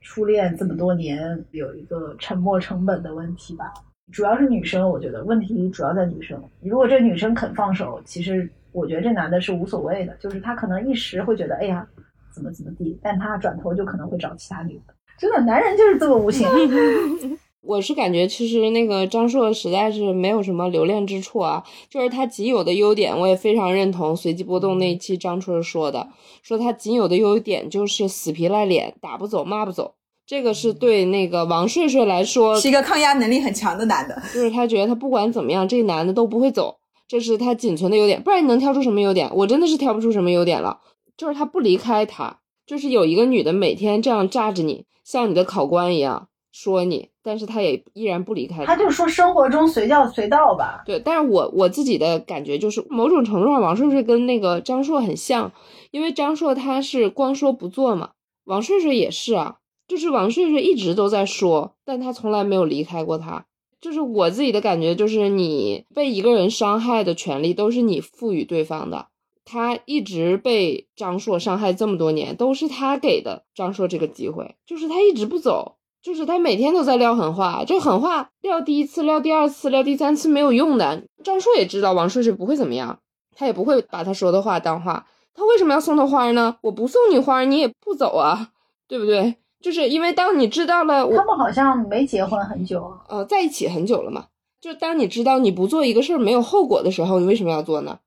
S3: 初恋这么多年，有一个沉没成本的问题吧。主要是女生，我觉得问题主要在女生。如果这女生肯放手，其实我觉得这男的是无所谓的，就是他可能一时会觉得，哎呀，怎么怎么地，但他转头就可能会找其他女的。真的，男人就是这么无情。
S2: 我是感觉其实那个张硕实在是没有什么留恋之处啊，就是他仅有的优点，我也非常认同随机波动那一期张春说的，说他仅有的优点就是死皮赖脸，打不走骂不走。这个是对那个王睡睡来说，
S1: 是一个抗压能力很强的男的。
S2: 就是他觉得他不管怎么样，这个男的都不会走，这是他仅存的优点。不然你能挑出什么优点？我真的是挑不出什么优点了。就是他不离开他，就是有一个女的每天这样炸着你，像你的考官一样说你，但是他也依然不离开
S3: 他就说生活中随叫随到吧。
S2: 对，但是我我自己的感觉就是，某种程度上，王睡睡跟那个张硕很像，因为张硕他是光说不做嘛，王睡睡也是啊，就是王睡睡一直都在说，但他从来没有离开过他。就是我自己的感觉，就是你被一个人伤害的权利都是你赋予对方的。他一直被张硕伤害这么多年，都是他给的张硕这个机会，就是他一直不走，就是他每天都在撂狠话，这狠话撂第一次、撂第二次、撂第三次没有用的。张硕也知道王睡睡不会怎么样，他也不会把他说的话当话。他为什么要送他花呢？我不送你花，你也不走啊，对不对？就是因为当你知道了我
S3: 他们好像没结婚很久啊。
S2: 呃在一起很久了嘛，就当你知道你不做一个事儿没有后果的时候，你为什么要做呢？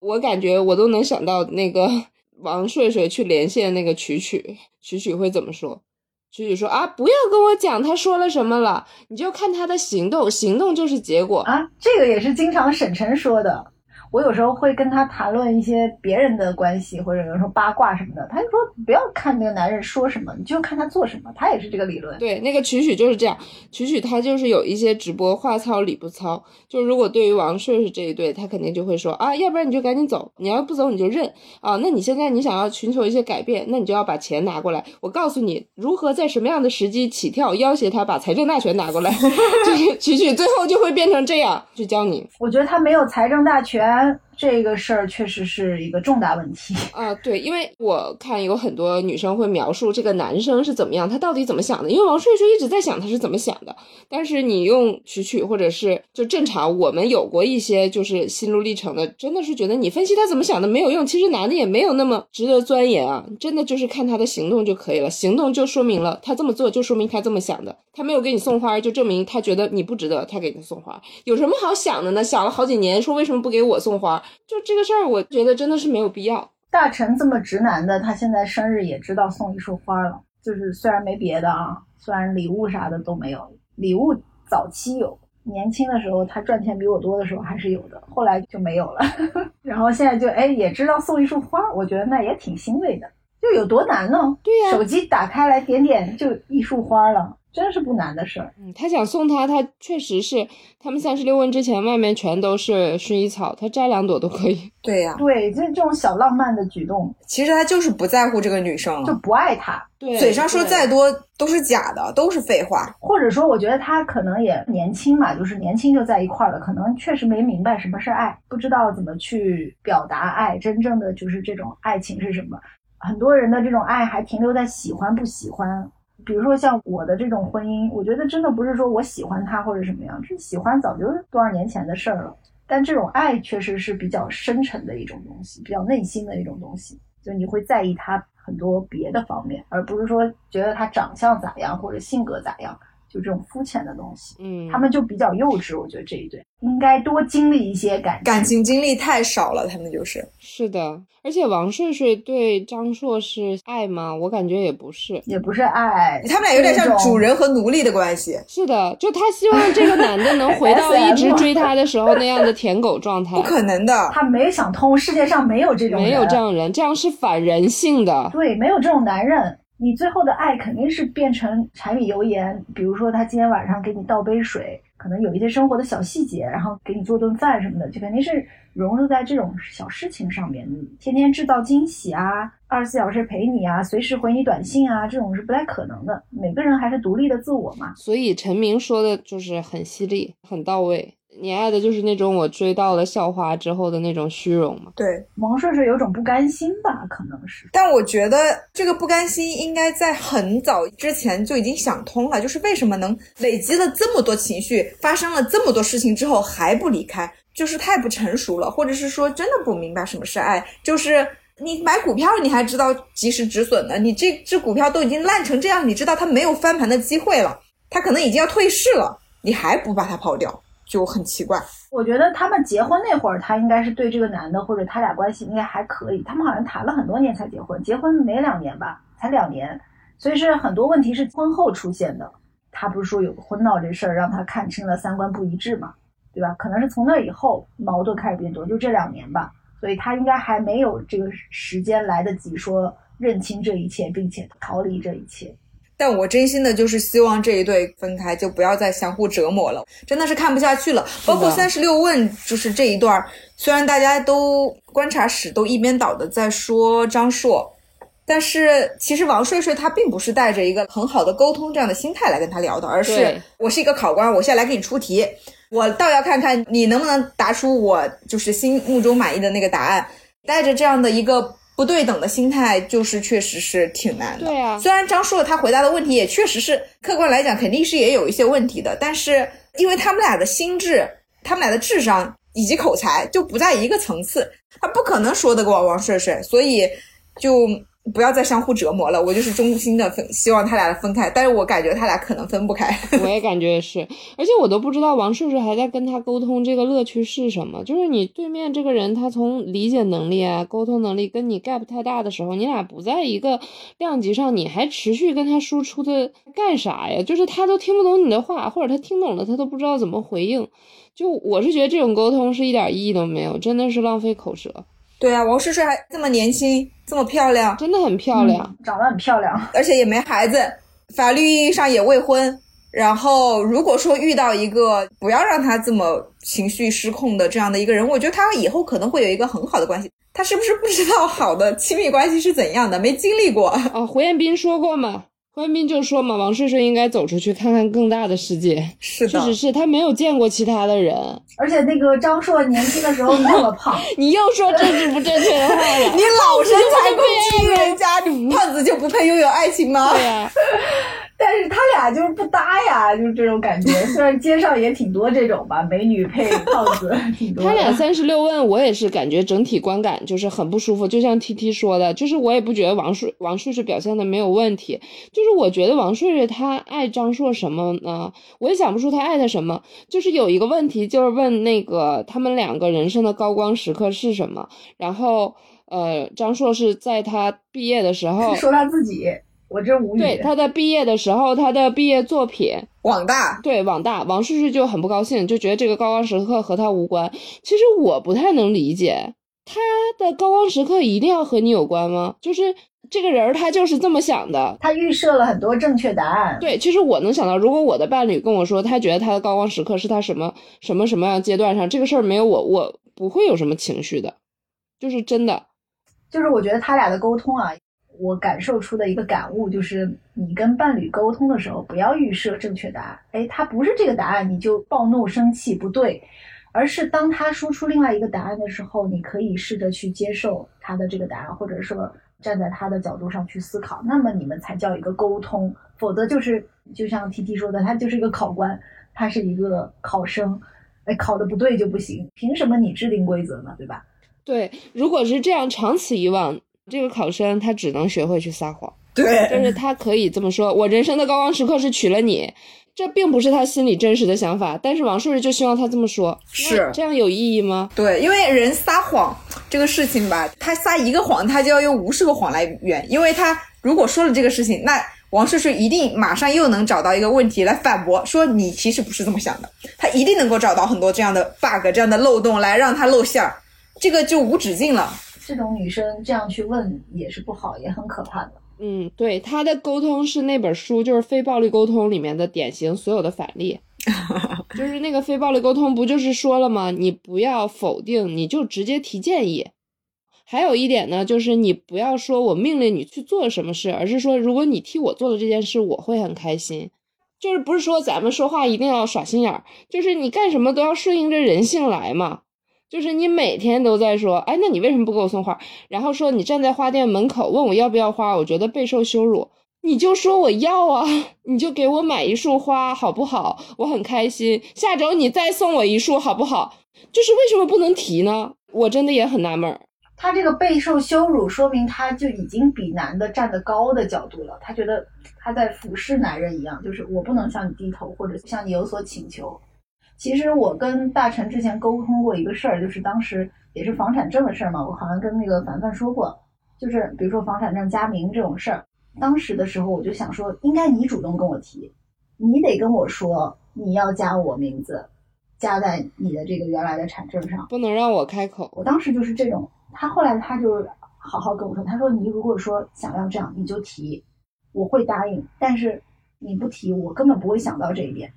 S2: 我感觉我都能想到那个 王睡睡去连线那个曲曲，曲曲会怎么说？曲曲说啊，不要跟我讲他说了什么了，你就看他的行动，行动就是结果。
S3: 啊，这个也是经常沈晨说的。我有时候会跟他谈论一些别人的关系，或者有时候八卦什么的，他就说不要看那个男人说什么，你就看他做什么。他也是这个理论。
S2: 对，那个曲曲就是这样，曲曲他就是有一些直播话糙理不糙，就如果对于王顺是这一对，他肯定就会说啊，要不然你就赶紧走，你要不走你就认啊。那你现在你想要寻求一些改变，那你就要把钱拿过来，我告诉你如何在什么样的时机起跳，要挟他把财政大权拿过来，就是曲曲最后就会变成这样去教你
S3: 我觉得他没有财政大权 that. 这个事儿，确实是一个重大问题。
S2: 啊，对，因为我看有很多女生会描述这个男生是怎么样，他到底怎么想的。因为王睡睡一直在想他是怎么想的，但是你用曲曲或者是就正常，我们有过一些就是心路历程的，真的是觉得你分析他怎么想的没有用。其实男的也没有那么值得钻研啊，真的就是看他的行动就可以了，行动就说明了他这么做就说明他这么想的。他没有给你送花，就证明他觉得你不值得他给你送花。有什么好想的呢？想了好几年，说为什么不给我送花？就这个事儿，我觉得真的是没有必要。
S3: 大陈这么直男的，他现在生日也知道送一束花了，就是虽然没别的啊，虽然礼物啥的都没有，礼物早期有，年轻的时候他赚钱比我多的时候还是有的，后来就没有了。然后现在就哎也知道送一束花，我觉得那也挺欣慰的。就有多难呢？
S2: 对呀、
S3: 手机打开来点点就一束花了，真是不难的事儿。
S2: 嗯，他想送她，他确实是他们三十六问之前外面全都是薰衣草，他摘两朵都可以。
S1: 对呀、
S3: 对，就这种小浪漫的举动
S1: 其实他就是不在乎这个女生了，
S3: 就不爱她，
S2: 对，
S1: 嘴上说再多都是假的，都是废话。
S3: 或者说我觉得他可能也年轻嘛，就是年轻就在一块儿了，可能确实没明白什么是爱，不知道怎么去表达爱，真正的就是这种爱情是什么。很多人的这种爱还停留在喜欢不喜欢。比如说像我的这种婚姻，我觉得真的不是说我喜欢他或者什么样，这喜欢早就多少年前的事儿了。但这种爱确实是比较深沉的一种东西，比较内心的一种东西，就你会在意他很多别的方面，而不是说觉得他长相咋样或者性格咋样，就这种肤浅的东西。
S2: 嗯，
S3: 他们就比较幼稚，我觉得这一对应该多经历一些感情。
S1: 感情经历太少了，他们就是
S2: 是的，而且王睡睡对张硕是爱吗？我感觉也不是。
S3: 也不是爱，
S1: 他们俩有点像主人和奴隶的关系。
S2: 是的，就他希望这个男的能回到 一直追他的时候那样的舔狗状态
S1: 不。可能的，
S3: 他没想通，世界上没有这种人，
S2: 没有这样人，这样是反人性的。
S3: 对，没有这种男人。你最后的爱肯定是变成柴米油盐，比如说他今天晚上给你倒杯水，可能有一些生活的小细节，然后给你做顿饭什么的，就肯定是融入在这种小事情上面。天天制造惊喜啊，二十四小时陪你啊，随时回你短信啊，这种是不太可能的。每个人还是独立的自我嘛。
S2: 所以陈明说的就是很犀利，很到位。你爱的就是那种我追到了校花之后的那种虚荣嘛？
S1: 对。
S3: 王睡睡有种不甘心吧，可能是。
S1: 但我觉得这个不甘心应该在很早之前就已经想通了，就是为什么能累积了这么多情绪，发生了这么多事情之后还不离开，就是太不成熟了，或者是说真的不明白什么是爱，就是。你买股票，你还知道及时止损呢？你这只股票都已经烂成这样，你知道它没有翻盘的机会了，它可能已经要退市了，你还不把它抛掉，就很奇怪。
S3: 我觉得他们结婚那会儿，他应该是对这个男的或者他俩关系应该还可以。他们好像谈了很多年才结婚，结婚没两年吧，才两年，所以是很多问题是婚后出现的。他不是说有个婚闹这事儿让他看清了三观不一致嘛，对吧？可能是从那以后矛盾开始变多，就这两年吧。所以他应该还没有这个时间来得及说认清这一切，并且逃离这一切。
S1: 但我真心的就是希望这一对分开，就不要再相互折磨了，真的是看不下去了。包括三十六问，就是这一段，虽然大家都观察室都一边倒的在说张硕，但是其实王睡睡他并不是带着一个很好的沟通这样的心态来跟他聊的，而是我是一个考官，我现在来给你出题，我倒要看看你能不能答出我就是心目中满意的那个答案。带着这样的一个不对等的心态，就是确实是挺难的。
S2: 对啊
S1: 虽然张硕他回答的问题也确实是客观来讲肯定是也有一些问题的，但是因为他们俩的心智、他们俩的智商以及口才就不在一个层次，他不可能说得过王顺顺，所以就不要再相互折磨了。我就是衷心的分希望他俩分开，但是我感觉他俩可能分不开。
S2: 我也感觉是，而且我都不知道王叔叔还在跟他沟通这个乐趣是什么。就是你对面这个人，他从理解能力啊、沟通能力跟你 gap 太大的时候，你俩不在一个量级上，你还持续跟他输出的干啥呀？就是他都听不懂你的话，或者他听懂了，他都不知道怎么回应。就我是觉得这种沟通是一点意义都没有，真的是浪费口舌。
S1: 对啊，王叔叔还这么年轻，这么漂亮，
S2: 真的很漂亮。
S3: 嗯长得很漂亮。
S1: 而且也没孩子，法律意义上也未婚。然后，如果说遇到一个不要让他这么情绪失控的这样的一个人，我觉得他以后可能会有一个很好的关系。他是不是不知道好的亲密关系是怎样的？没经历过。
S2: 啊，胡彦斌说过嘛，胡彦斌就说嘛，王睡睡应该走出去看看更大的世界。
S1: 是的，
S2: 确实是他没有见过其他的人。
S3: 而且那个张硕年轻的时候那么胖，
S2: 你又说政治不正确的话了。
S1: 你老身拥有爱情吗？
S2: 对呀、
S3: 但是他俩就是不搭呀，就是这种感觉。虽然街上也挺多这种吧，美女配胖子 挺多。
S2: 他俩三十六问，我也是感觉整体观感就是很不舒服。就像 T T 说的，就是我也不觉得王顺王顺是表现的没有问题，就是我觉得王顺是他爱张硕什么呢？我也想不出他爱他什么。就是有一个问题，就是问那个他们两个人生的高光时刻是什么？然后呃，张硕是在他毕业的时候
S3: 说他自己。我真无语。
S2: 对他在毕业的时候，他的毕业作品
S1: 网大，
S2: 对网大，王旭旭就很不高兴，就觉得这个高光时刻和他无关。其实我不太能理解，他的高光时刻一定要和你有关吗？就是这个人他就是这么想的，
S3: 他预设了很多正确答案。
S2: 对，其实我能想到，如果我的伴侣跟我说，他觉得他的高光时刻是他什么什么什么样阶段上，这个事儿没有我，我不会有什么情绪的，就是真的。
S3: 就是我觉得他俩的沟通啊。我感受出的一个感悟就是，你跟伴侣沟通的时候，不要预设正确答案。哎，他不是这个答案，你就暴怒生气，不对。而是当他说出另外一个答案的时候，你可以试着去接受他的这个答案，或者说站在他的角度上去思考。那么你们才叫一个沟通。否则就是就像 T T 说的，他就是一个考官，他是一个考生。哎，考的不对就不行。凭什么你制定规则呢？对吧？
S2: 对，如果是这样，长此以往。这个考生他只能学会去撒谎，
S1: 对，
S2: 就是他可以这么说：“我人生的高光时刻是娶了你。”这并不是他心里真实的想法，但是王顺顺就希望他这么说，
S1: 是
S2: 这样有意义吗？
S1: 对，因为人撒谎这个事情吧，他撒一个谎，他就要用无数个谎来圆，因为他如果说了这个事情，那王叔叔一定马上又能找到一个问题来反驳，说你其实不是这么想的，他一定能够找到很多这样的 bug、这样的漏洞来让他露馅儿，这个就无止境了。
S3: 这种女生这样去问也是不好，也很可怕的。
S2: 嗯，对，她的沟通是那本书，就是《非暴力沟通》里面的典型所有的反例。就是那个非暴力沟通，不就是说了吗？你不要否定，你就直接提建议。还有一点呢，就是你不要说我命令你去做什么事，而是说如果你替我做了这件事，我会很开心。就是不是说咱们说话一定要耍心眼儿，就是你干什么都要顺应着人性来嘛。就是你每天都在说，哎，那你为什么不给我送花？然后说你站在花店门口问我要不要花，我觉得备受羞辱。你就说我要啊，你就给我买一束花好不好？我很开心。下周你再送我一束好不好？就是为什么不能提呢？我真的也很纳闷。
S3: 他这个备受羞辱，说明他就已经比男的站得高的角度了。他觉得他在俯视男人一样，就是我不能向你低头，或者向你有所请求。其实我跟大陈之前沟通过一个事儿，就是当时也是房产证的事儿嘛。我好像跟那个凡凡说过，就是比如说房产证加名这种事儿，当时的时候我就想说，应该你主动跟我提，你得跟我说你要加我名字，加在你的这个原来的产证上，
S2: 不能让我开口。
S3: 我当时就是这种，他后来他就好好跟我说，他说你如果说想要这样，你就提，我会答应，但是你不提，我根本不会想到这一点。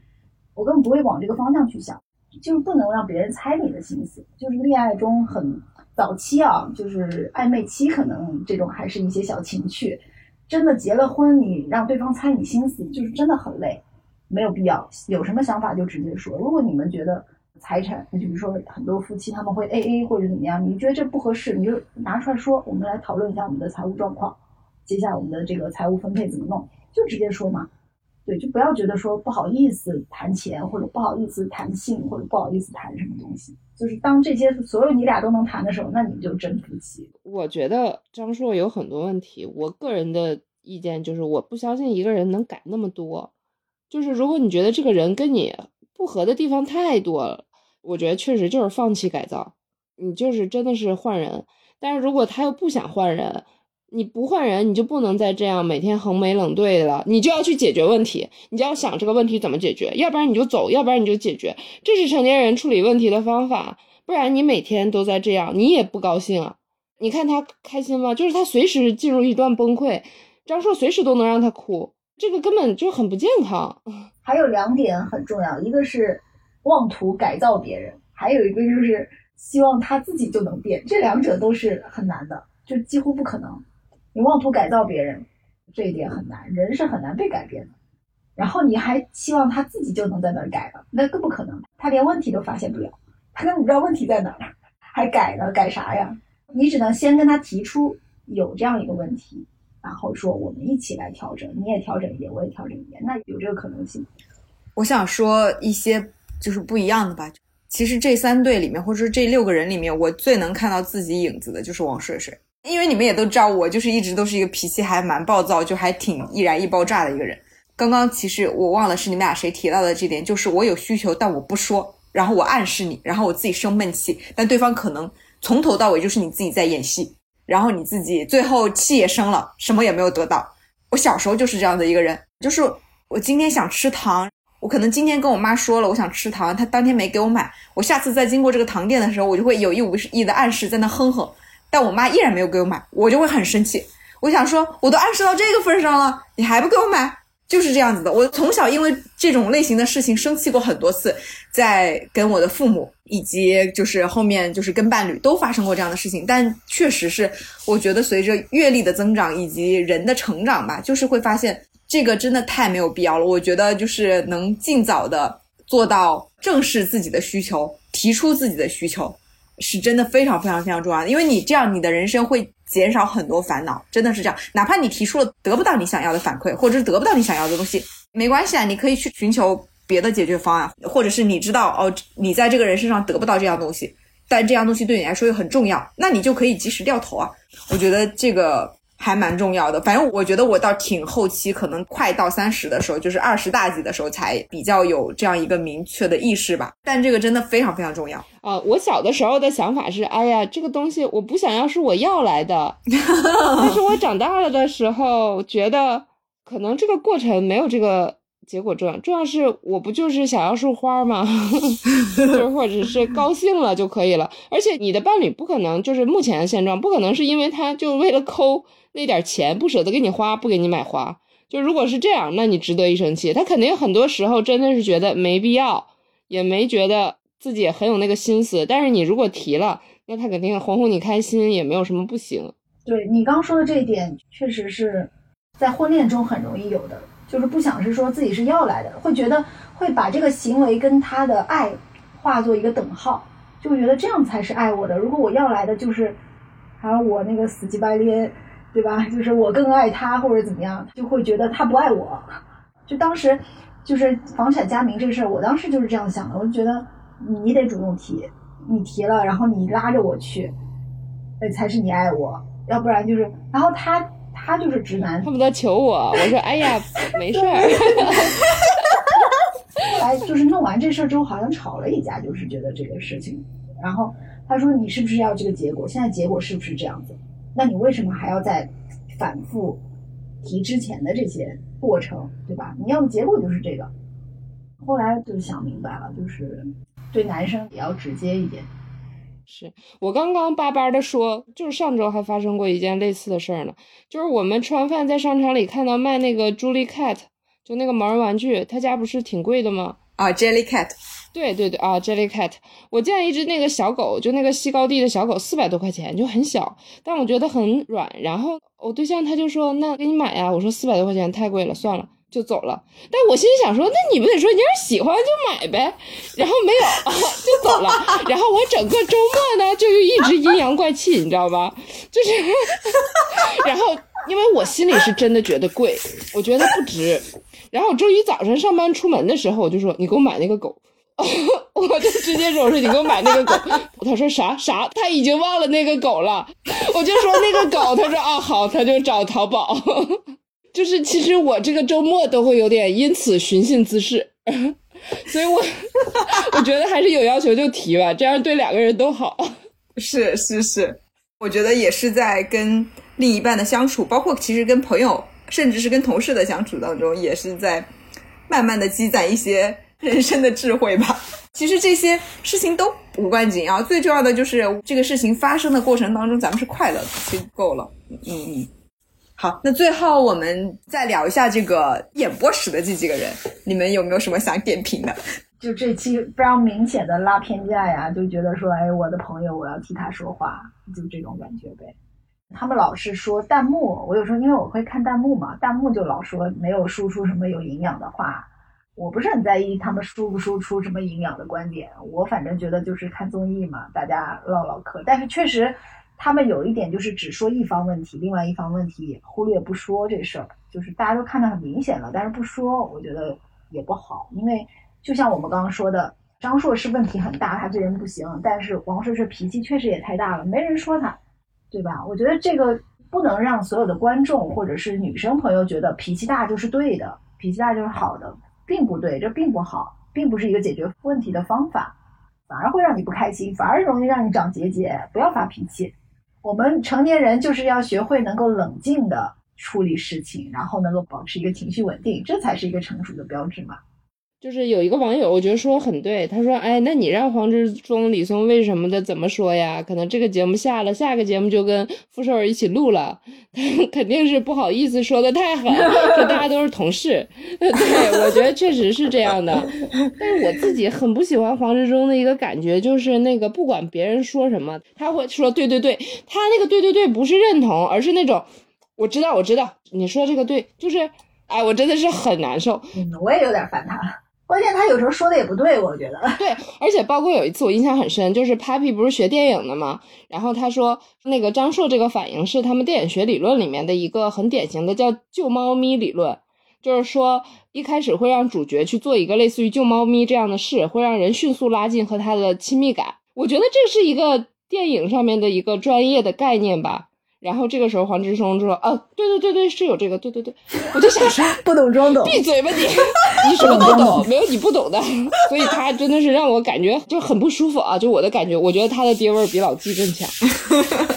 S3: 我根本不会往这个方向去想，就是不能让别人猜你的心思。就是恋爱中很早期啊，就是暧昧期，可能这种还是一些小情趣。真的结了婚，你让对方猜你心思，就是真的很累，没有必要。有什么想法就直接说。如果你们觉得财产，就比如说很多夫妻他们会 A A 或者怎么样，你觉得这不合适，你就拿出来说，我们来讨论一下我们的财务状况，接下来我们的这个财务分配怎么弄，就直接说嘛。对，就不要觉得说不好意思谈钱，或者不好意思谈性，或者不好意思谈什么东西。就是当这些所有你俩都能谈的时候，那你就真夫妻。
S2: 我觉得张硕有很多问题，我个人的意见就是，我不相信一个人能改那么多。就是如果你觉得这个人跟你不合的地方太多了，我觉得确实就是放弃改造，你就是真的是换人。但是如果他又不想换人，你不换人，你就不能再这样每天横眉冷对了。你就要去解决问题，你就要想这个问题怎么解决，要不然你就走，要不然你就解决。这是成年人处理问题的方法，不然你每天都在这样，你也不高兴啊。你看他开心吗？就是他随时进入一段崩溃，张硕随时都能让他哭，这个根本就很不健康。
S3: 还有两点很重要，一个是妄图改造别人，还有一个就是希望他自己就能变，这两者都是很难的，就几乎不可能。你妄图改造别人，这一点很难，人是很难被改变的。然后你还希望他自己就能在那儿改了，那更不可能。他连问题都发现不了，他根本不知道问题在哪儿，还改呢？改啥呀？你只能先跟他提出有这样一个问题，然后说我们一起来调整，你也调整一点，我也调整一点，那有这个可能性。
S1: 我想说一些就是不一样的吧。其实这三对里面，或者说这六个人里面，我最能看到自己影子的就是王睡睡，因为你们也都知道，我就是一直都是一个脾气还蛮暴躁，就还挺易燃易爆炸的一个人。刚刚其实我忘了是你们俩谁提到的这点，就是我有需求，但我不说，然后我暗示你，然后我自己生闷气，但对方可能从头到尾就是你自己在演戏，然后你自己最后气也生了，什么也没有得到。我小时候就是这样的一个人，就是我今天想吃糖，我可能今天跟我妈说了我想吃糖，她当天没给我买，我下次再经过这个糖店的时候，我就会有意无意的暗示在那哼哼，但我妈依然没有给我买，我就会很生气，我想说我都暗示到这个份上了，你还不给我买？就是这样子的。我从小因为这种类型的事情生气过很多次，在跟我的父母以及就是后面就是跟伴侣都发生过这样的事情。但确实是，我觉得随着阅历的增长以及人的成长吧，就是会发现这个真的太没有必要了。我觉得就是能尽早的做到正视自己的需求，提出自己的需求，是真的非常非常非常重要的。因为你这样，你的人生会。减少很多烦恼，真的是这样。哪怕你提出了得不到你想要的反馈，或者是得不到你想要的东西，没关系啊，你可以去寻求别的解决方案，或者是你知道哦，你在这个人身上得不到这样东西，但这样东西对你来说又很重要，那你就可以及时掉头啊。我觉得这个。还蛮重要的，反正我觉得我到挺后期，可能快到三十的时候，就是二十大几的时候，才比较有这样一个明确的意识吧。但这个真的非常非常重要
S2: 啊！我小的时候的想法是，哎呀，这个东西我不想要，是我要来的。但是我长大了的时候，觉得可能这个过程没有这个结果重要，重要是我不就是想要束花吗？就是或者是高兴了就可以了。而且你的伴侣不可能就是目前的现状，不可能是因为他就为了抠。那点钱不舍得给你花，不给你买花，就如果是这样，那你值得一生气。他肯定很多时候真的是觉得没必要，也没觉得自己很有那个心思。但是你如果提了，那他肯定哄哄你开心，也没有什么不行。
S3: 对你刚说的这一点，确实是在婚恋中很容易有的，就是不想是说自己是要来的，会觉得会把这个行为跟他的爱化作一个等号，就觉得这样才是爱我的。如果我要来的就是，还有我那个死乞白咧。对吧？就是我更爱他，或者怎么样，就会觉得他不爱我。就当时，就是房产加名这个事儿，我当时就是这样想的。我就觉得你得主动提，你提了，然后你拉着我去，那才是你爱我。要不然就是，然后他他就是直男，
S2: 恨不得求我。我说 哎呀，没事儿。
S3: 后来就是弄完这事儿之后，好像吵了一架，就是觉得这个事情。然后他说：“你是不是要这个结果？现在结果是不是这样子？”那你为什么还要再反复提之前的这些过程，对吧？你要的结果就是这个。后来就想明白了，就是对男生也要直接一点。
S2: 是我刚刚巴巴的说，就是上周还发生过一件类似的事儿呢，就是我们吃完饭在商场里看到卖那个 Julie Cat，就那个毛绒玩具，他家不是挺贵的吗？
S1: 啊，Jelly Cat。
S2: 对对对啊，Jelly Cat，我见一只那个小狗，就那个西高地的小狗，四百多块钱，就很小，但我觉得很软。然后我对象他就说：“那给你买呀。”我说：“四百多块钱太贵了，算了，就走了。”但我心里想说：“那你不得说你要是喜欢就买呗？”然后没有，就走了。然后我整个周末呢，就一直阴阳怪气，你知道吧？就是，然后因为我心里是真的觉得贵，我觉得不值。然后我周一早上上班出门的时候，我就说：“你给我买那个狗。” 我就直接说：“我说你给我买那个狗。”他说：“啥啥？他已经忘了那个狗了。”我就说：“那个狗。”他说：“啊，好。”他就找淘宝。就是其实我这个周末都会有点因此寻衅滋事，所以我我觉得还是有要求就提吧，这样对两个人都好。
S1: 是是是，我觉得也是在跟另一半的相处，包括其实跟朋友，甚至是跟同事的相处当中，也是在慢慢的积攒一些。人生的智慧吧，其实这些事情都无关紧要，最重要的就是这个事情发生的过程当中，咱们是快乐的，就够了。嗯嗯，好，那最后我们再聊一下这个演播室的这几个人，你们有没有什么想点评的？
S3: 就这期非常明显的拉偏架呀，就觉得说，哎，我的朋友，我要替他说话，就这种感觉呗。他们老是说弹幕，我有时候因为我会看弹幕嘛，弹幕就老说没有输出什么有营养的话。我不是很在意他们输不输出什么营养的观点，我反正觉得就是看综艺嘛，大家唠唠嗑。但是确实他们有一点就是只说一方问题，另外一方问题忽略不说这事儿，就是大家都看得很明显了，但是不说，我觉得也不好，因为就像我们刚刚说的，张硕是问题很大，他这人不行，但是王睡睡脾气确实也太大了，没人说他，对吧？我觉得这个不能让所有的观众或者是女生朋友觉得脾气大就是对的，脾气大就是好的，并不对，这并不好，并不是一个解决问题的方法，反而会让你不开心，反而容易让你长结节。不要发脾气。我们成年人就是要学会能够冷静的处理事情，然后能够保持一个情绪稳定，这才是一个成熟的标志嘛。
S2: 就是有一个网友，我觉得说很对，他说：“哎，那你让黄志忠、李松蔚什么的怎么说呀？可能这个节目下了，下个节目就跟傅首尔一起录了，他肯定是不好意思说的太狠，说大家都是同事。对，我觉得确实是这样的。但是我自己很不喜欢黄志忠的一个感觉，就是那个不管别人说什么，他会说对对对，他那个对对对不是认同，而是那种我知道我知道你说这个对，就是哎，我真的是很难受。
S3: 嗯，我也有点烦他。关键他有时候说的也不对，我觉得。
S2: 对，而且包括有一次我印象很深，就是 Papi 不是学电影的嘛，然后他说那个张硕这个反应是他们电影学理论里面的一个很典型的叫救猫咪理论，就是说一开始会让主角去做一个类似于救猫咪这样的事，会让人迅速拉近和他的亲密感。我觉得这是一个电影上面的一个专业的概念吧。然后这个时候黄志忠就说：“啊，对对对对，是有这个，对对对。”我就想说，
S3: 不懂装懂，
S2: 闭嘴吧你，你什么都懂，没有你不懂的。所以他真的是让我感觉就很不舒服啊！就我的感觉，我觉得他的爹味儿比老纪更强。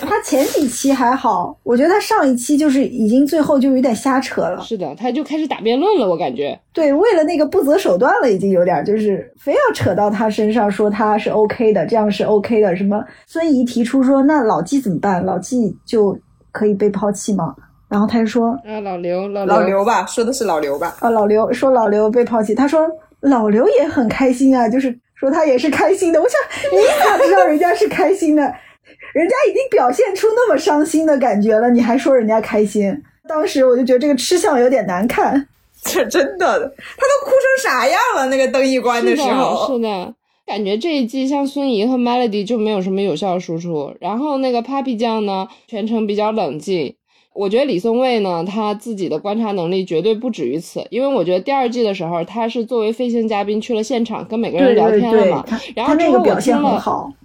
S3: 他前几期还好，我觉得他上一期就是已经最后就有点瞎扯了。
S2: 是的，他就开始打辩论了，我感觉。
S3: 对，为了那个不择手段了，已经有点就是非要扯到他身上，说他是 OK 的，这样是 OK 的。什么孙怡提出说，那老纪怎么办？老纪就。可以被抛弃吗？然后他就说：“
S2: 啊，老刘，老
S1: 老刘吧，说的是老刘吧？
S3: 啊，老刘说老刘被抛弃，他说老刘也很开心啊，就是说他也是开心的。我想你咋知道人家是开心的？人家已经表现出那么伤心的感觉了，你还说人家开心？当时我就觉得这个吃相有点难看，
S1: 这真的，他都哭成啥样了？那个灯一关
S2: 的
S1: 时候，
S2: 是的。”感觉这一季像孙怡和 Melody 就没有什么有效输出，然后那个 Papi 酱呢，全程比较冷静。我觉得李松蔚呢，他自己的观察能力绝对不止于此，因为我觉得第二季的时候，他是作为飞行嘉宾去了现场，跟每个人聊天了嘛。然后之后我听了，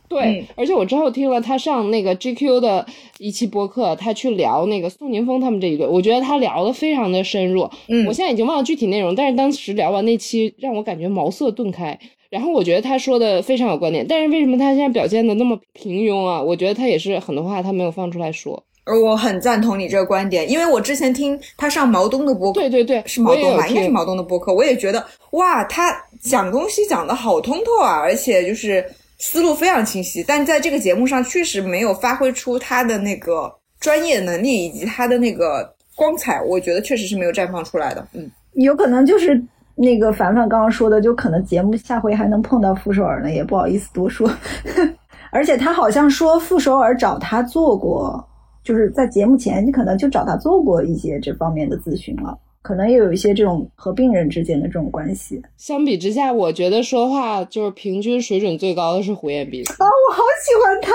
S2: 对，而且我之后听了他上那个 GQ 的一期播客，他去聊那个宋宁峰他们这一对，我觉得他聊的非常的深入。嗯，我现在已经忘了具体内容，但是当时聊完那期，让我感觉茅塞顿开。然后我觉得他说的非常有观点，但是为什么他现在表现的那么平庸啊？我觉得他也是很多话他没有放出来说。
S1: 而我很赞同你这个观点，因为我之前听他上毛东的播，
S2: 对对对，
S1: 是毛东吧？应该是毛东的播客，我也觉得哇，他讲东西讲的好通透啊，而且就是思路非常清晰。但在这个节目上确实没有发挥出他的那个专业能力以及他的那个光彩，我觉得确实是没有绽放出来的。嗯，
S3: 有可能就是。那个凡凡刚刚说的，就可能节目下回还能碰到傅首尔呢，也不好意思多说。而且他好像说傅首尔找他做过，就是在节目前你可能就找他做过一些这方面的咨询了，可能也有一些这种和病人之间的这种关系。
S2: 相比之下，我觉得说话就是平均水准最高的是胡彦斌
S3: 啊，我好喜欢他，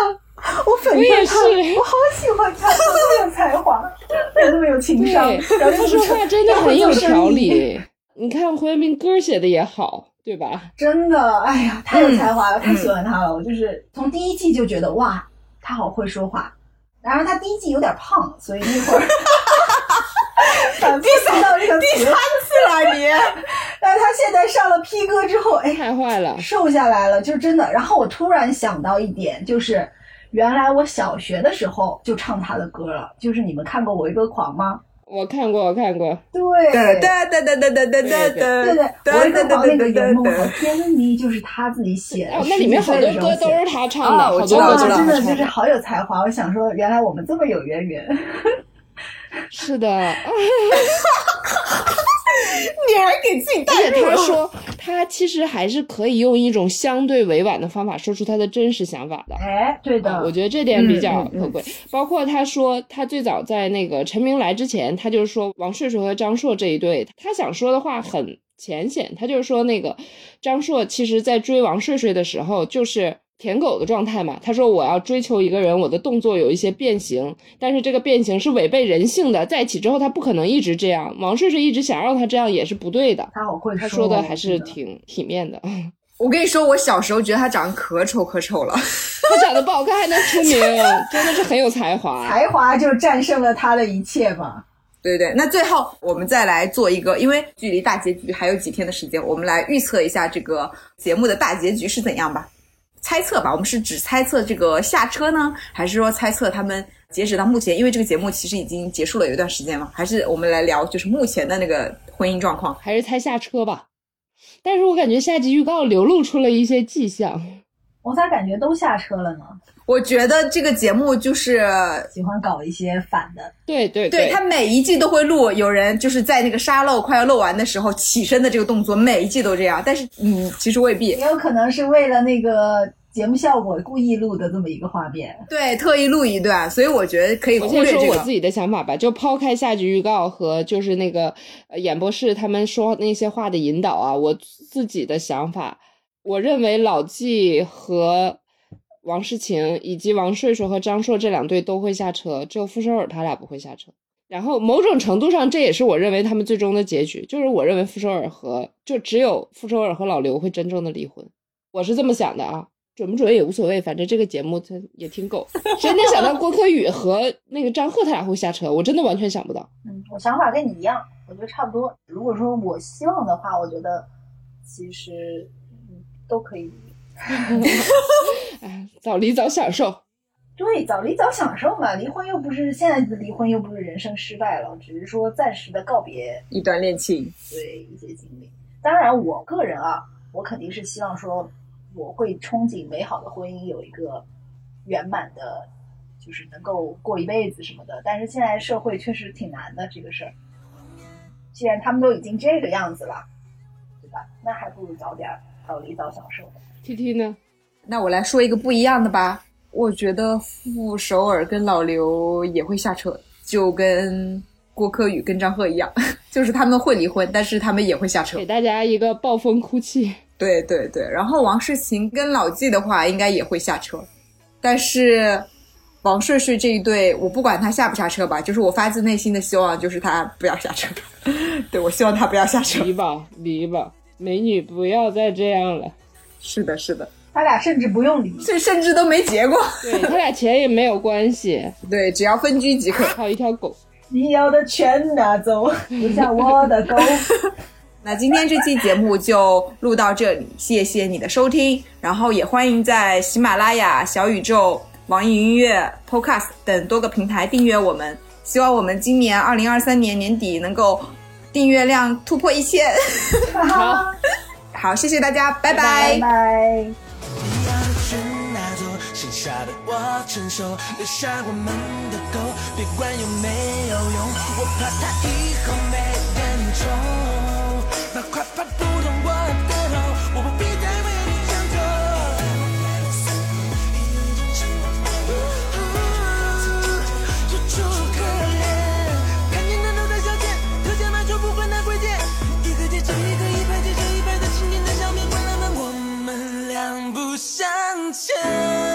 S3: 我粉他，我好喜欢他，这么有才华，这么有情商，他
S2: 说话真的很有条理。你看胡彦斌歌写的也好，对吧？
S3: 真的，哎呀，太有才华了，太喜欢他了。我就是从第一季就觉得哇，他好会说话。然后他第一季有点胖，所以那会儿 反复听到这个
S1: 第三次了 你。
S3: 但是他现在上了 P 哥之后，哎，
S2: 太坏了，
S3: 瘦下来了，就真的。然后我突然想到一点，就是原来我小学的时候就唱他的歌了。就是你们看过《我一个狂》吗？
S2: 我看过，我看过。
S3: 对，
S1: 对对对对对对对对
S3: 对，我跟王那个圆梦和天迷就是他自己写的，
S2: 那里面好多歌都是他唱的，
S1: 我知道，
S3: 真的就是好有才华。我想说，原来我们这么有渊源。
S2: 是的。
S1: 你还给自己带
S2: 而且他说，他其实还是可以用一种相对委婉的方法说出他的真实想法的。
S3: 哎，对的，
S2: 我觉得这点比较可贵。包括他说，他最早在那个陈明来之前，他就是说王睡睡和张硕这一对，他想说的话很浅显。他就是说，那个张硕其实在追王睡睡的时候，就是舔狗的状态嘛。他说我要追求一个人，我的动作有一些变形，但是这个变形是违背人性的。在一起之后，他不可能一直这样。王睡睡一直想让他这样也是不对的。
S3: 他好会
S2: 他说的还是挺体面的。
S1: 我跟你说，我小时候觉得他长得可丑可丑了，
S2: 他长得不好看还能出名，真的是很有才华。
S3: 才华就战胜了他的一切嘛。
S1: 对对，那最后我们再来做一个，因为距离大结局还有几天的时间，我们来预测一下这个节目的大结局是怎样吧？猜测吧，我们是只猜测这个下车呢，还是说猜测他们截止到目前？因为这个节目其实已经结束了有一段时间了，还是我们来聊就是目前的那个婚姻状况？
S2: 还是猜下车吧？但是我感觉下集预告流露出了一些迹象，
S3: 我咋感觉都下车了呢？
S1: 我觉得这个节目就是
S3: 喜欢搞一些反的，
S2: 对对
S1: 对，他每一季都会录有人就是在那个沙漏快要漏完的时候起身的这个动作，每一季都这样。但是嗯，其实未必，
S3: 也有可能是为了那个节目效果故意录的这么一个画面，
S1: 对，特意录一段。所以我觉得可以忽略
S2: 这个。我说我自己的想法吧，就抛开下集预告和就是那个演播室他们说那些话的引导啊，我自己的想法，我认为老纪和。王诗晴以及王睡睡和张硕这两对都会下车，只有傅首尔他俩不会下车。然后某种程度上，这也是我认为他们最终的结局，就是我认为傅首尔和就只有傅首尔和老刘会真正的离婚。我是这么想的啊，准不准也无所谓，反正这个节目它也挺狗。谁能想到郭柯宇和那个张赫他俩会下车？我真的完全想不到。
S3: 嗯，我想法跟你一样，我觉得差不多。如果说我希望的话，我觉得其实嗯都可以。
S2: 哎，早离早享受，
S3: 对，早离早享受嘛。离婚又不是现在的离婚，又不是人生失败了，只是说暂时的告别
S1: 一段恋情，
S3: 对一些经历。当然，我个人啊，我肯定是希望说，我会憧憬美好的婚姻有一个圆满的，就是能够过一辈子什么的。但是现在社会确实挺难的这个事儿。既然他们都已经这个样子了，对吧？那还不如早点早离早享受。
S2: T T 呢？
S1: 那我来说一个不一样的吧。我觉得傅首尔跟老刘也会下车，就跟郭柯宇跟张赫一样，就是他们会离婚，但是他们也会下车，
S2: 给大家一个暴风哭泣。
S1: 对对对，然后王世勤跟老纪的话，应该也会下车，但是王睡睡这一对，我不管他下不下车吧，就是我发自内心的希望就是他不要下车。对，我希望他不要下车。
S2: 离吧，离吧，美女不要再这样了。
S1: 是的，是的，
S3: 他俩甚至不用离，
S1: 这甚至都没结过。
S2: 对他俩钱也没有关系，
S1: 对，只要分居即可。
S2: 还有一条狗，
S3: 你要的全拿走，留下我的狗。
S1: 那今天这期节目就录到这里，谢谢你的收听，然后也欢迎在喜马拉雅、小宇宙、网易云音乐、Podcast 等多个平台订阅我们。希望我们今年二零二三年年底能够订阅量突破一千。
S2: 好。
S1: 好，谢谢大家，拜
S3: 拜。拜拜。
S4: 剩下的我承受，留下我们的狗，别管有没有用，我怕它以后没人宠。向前。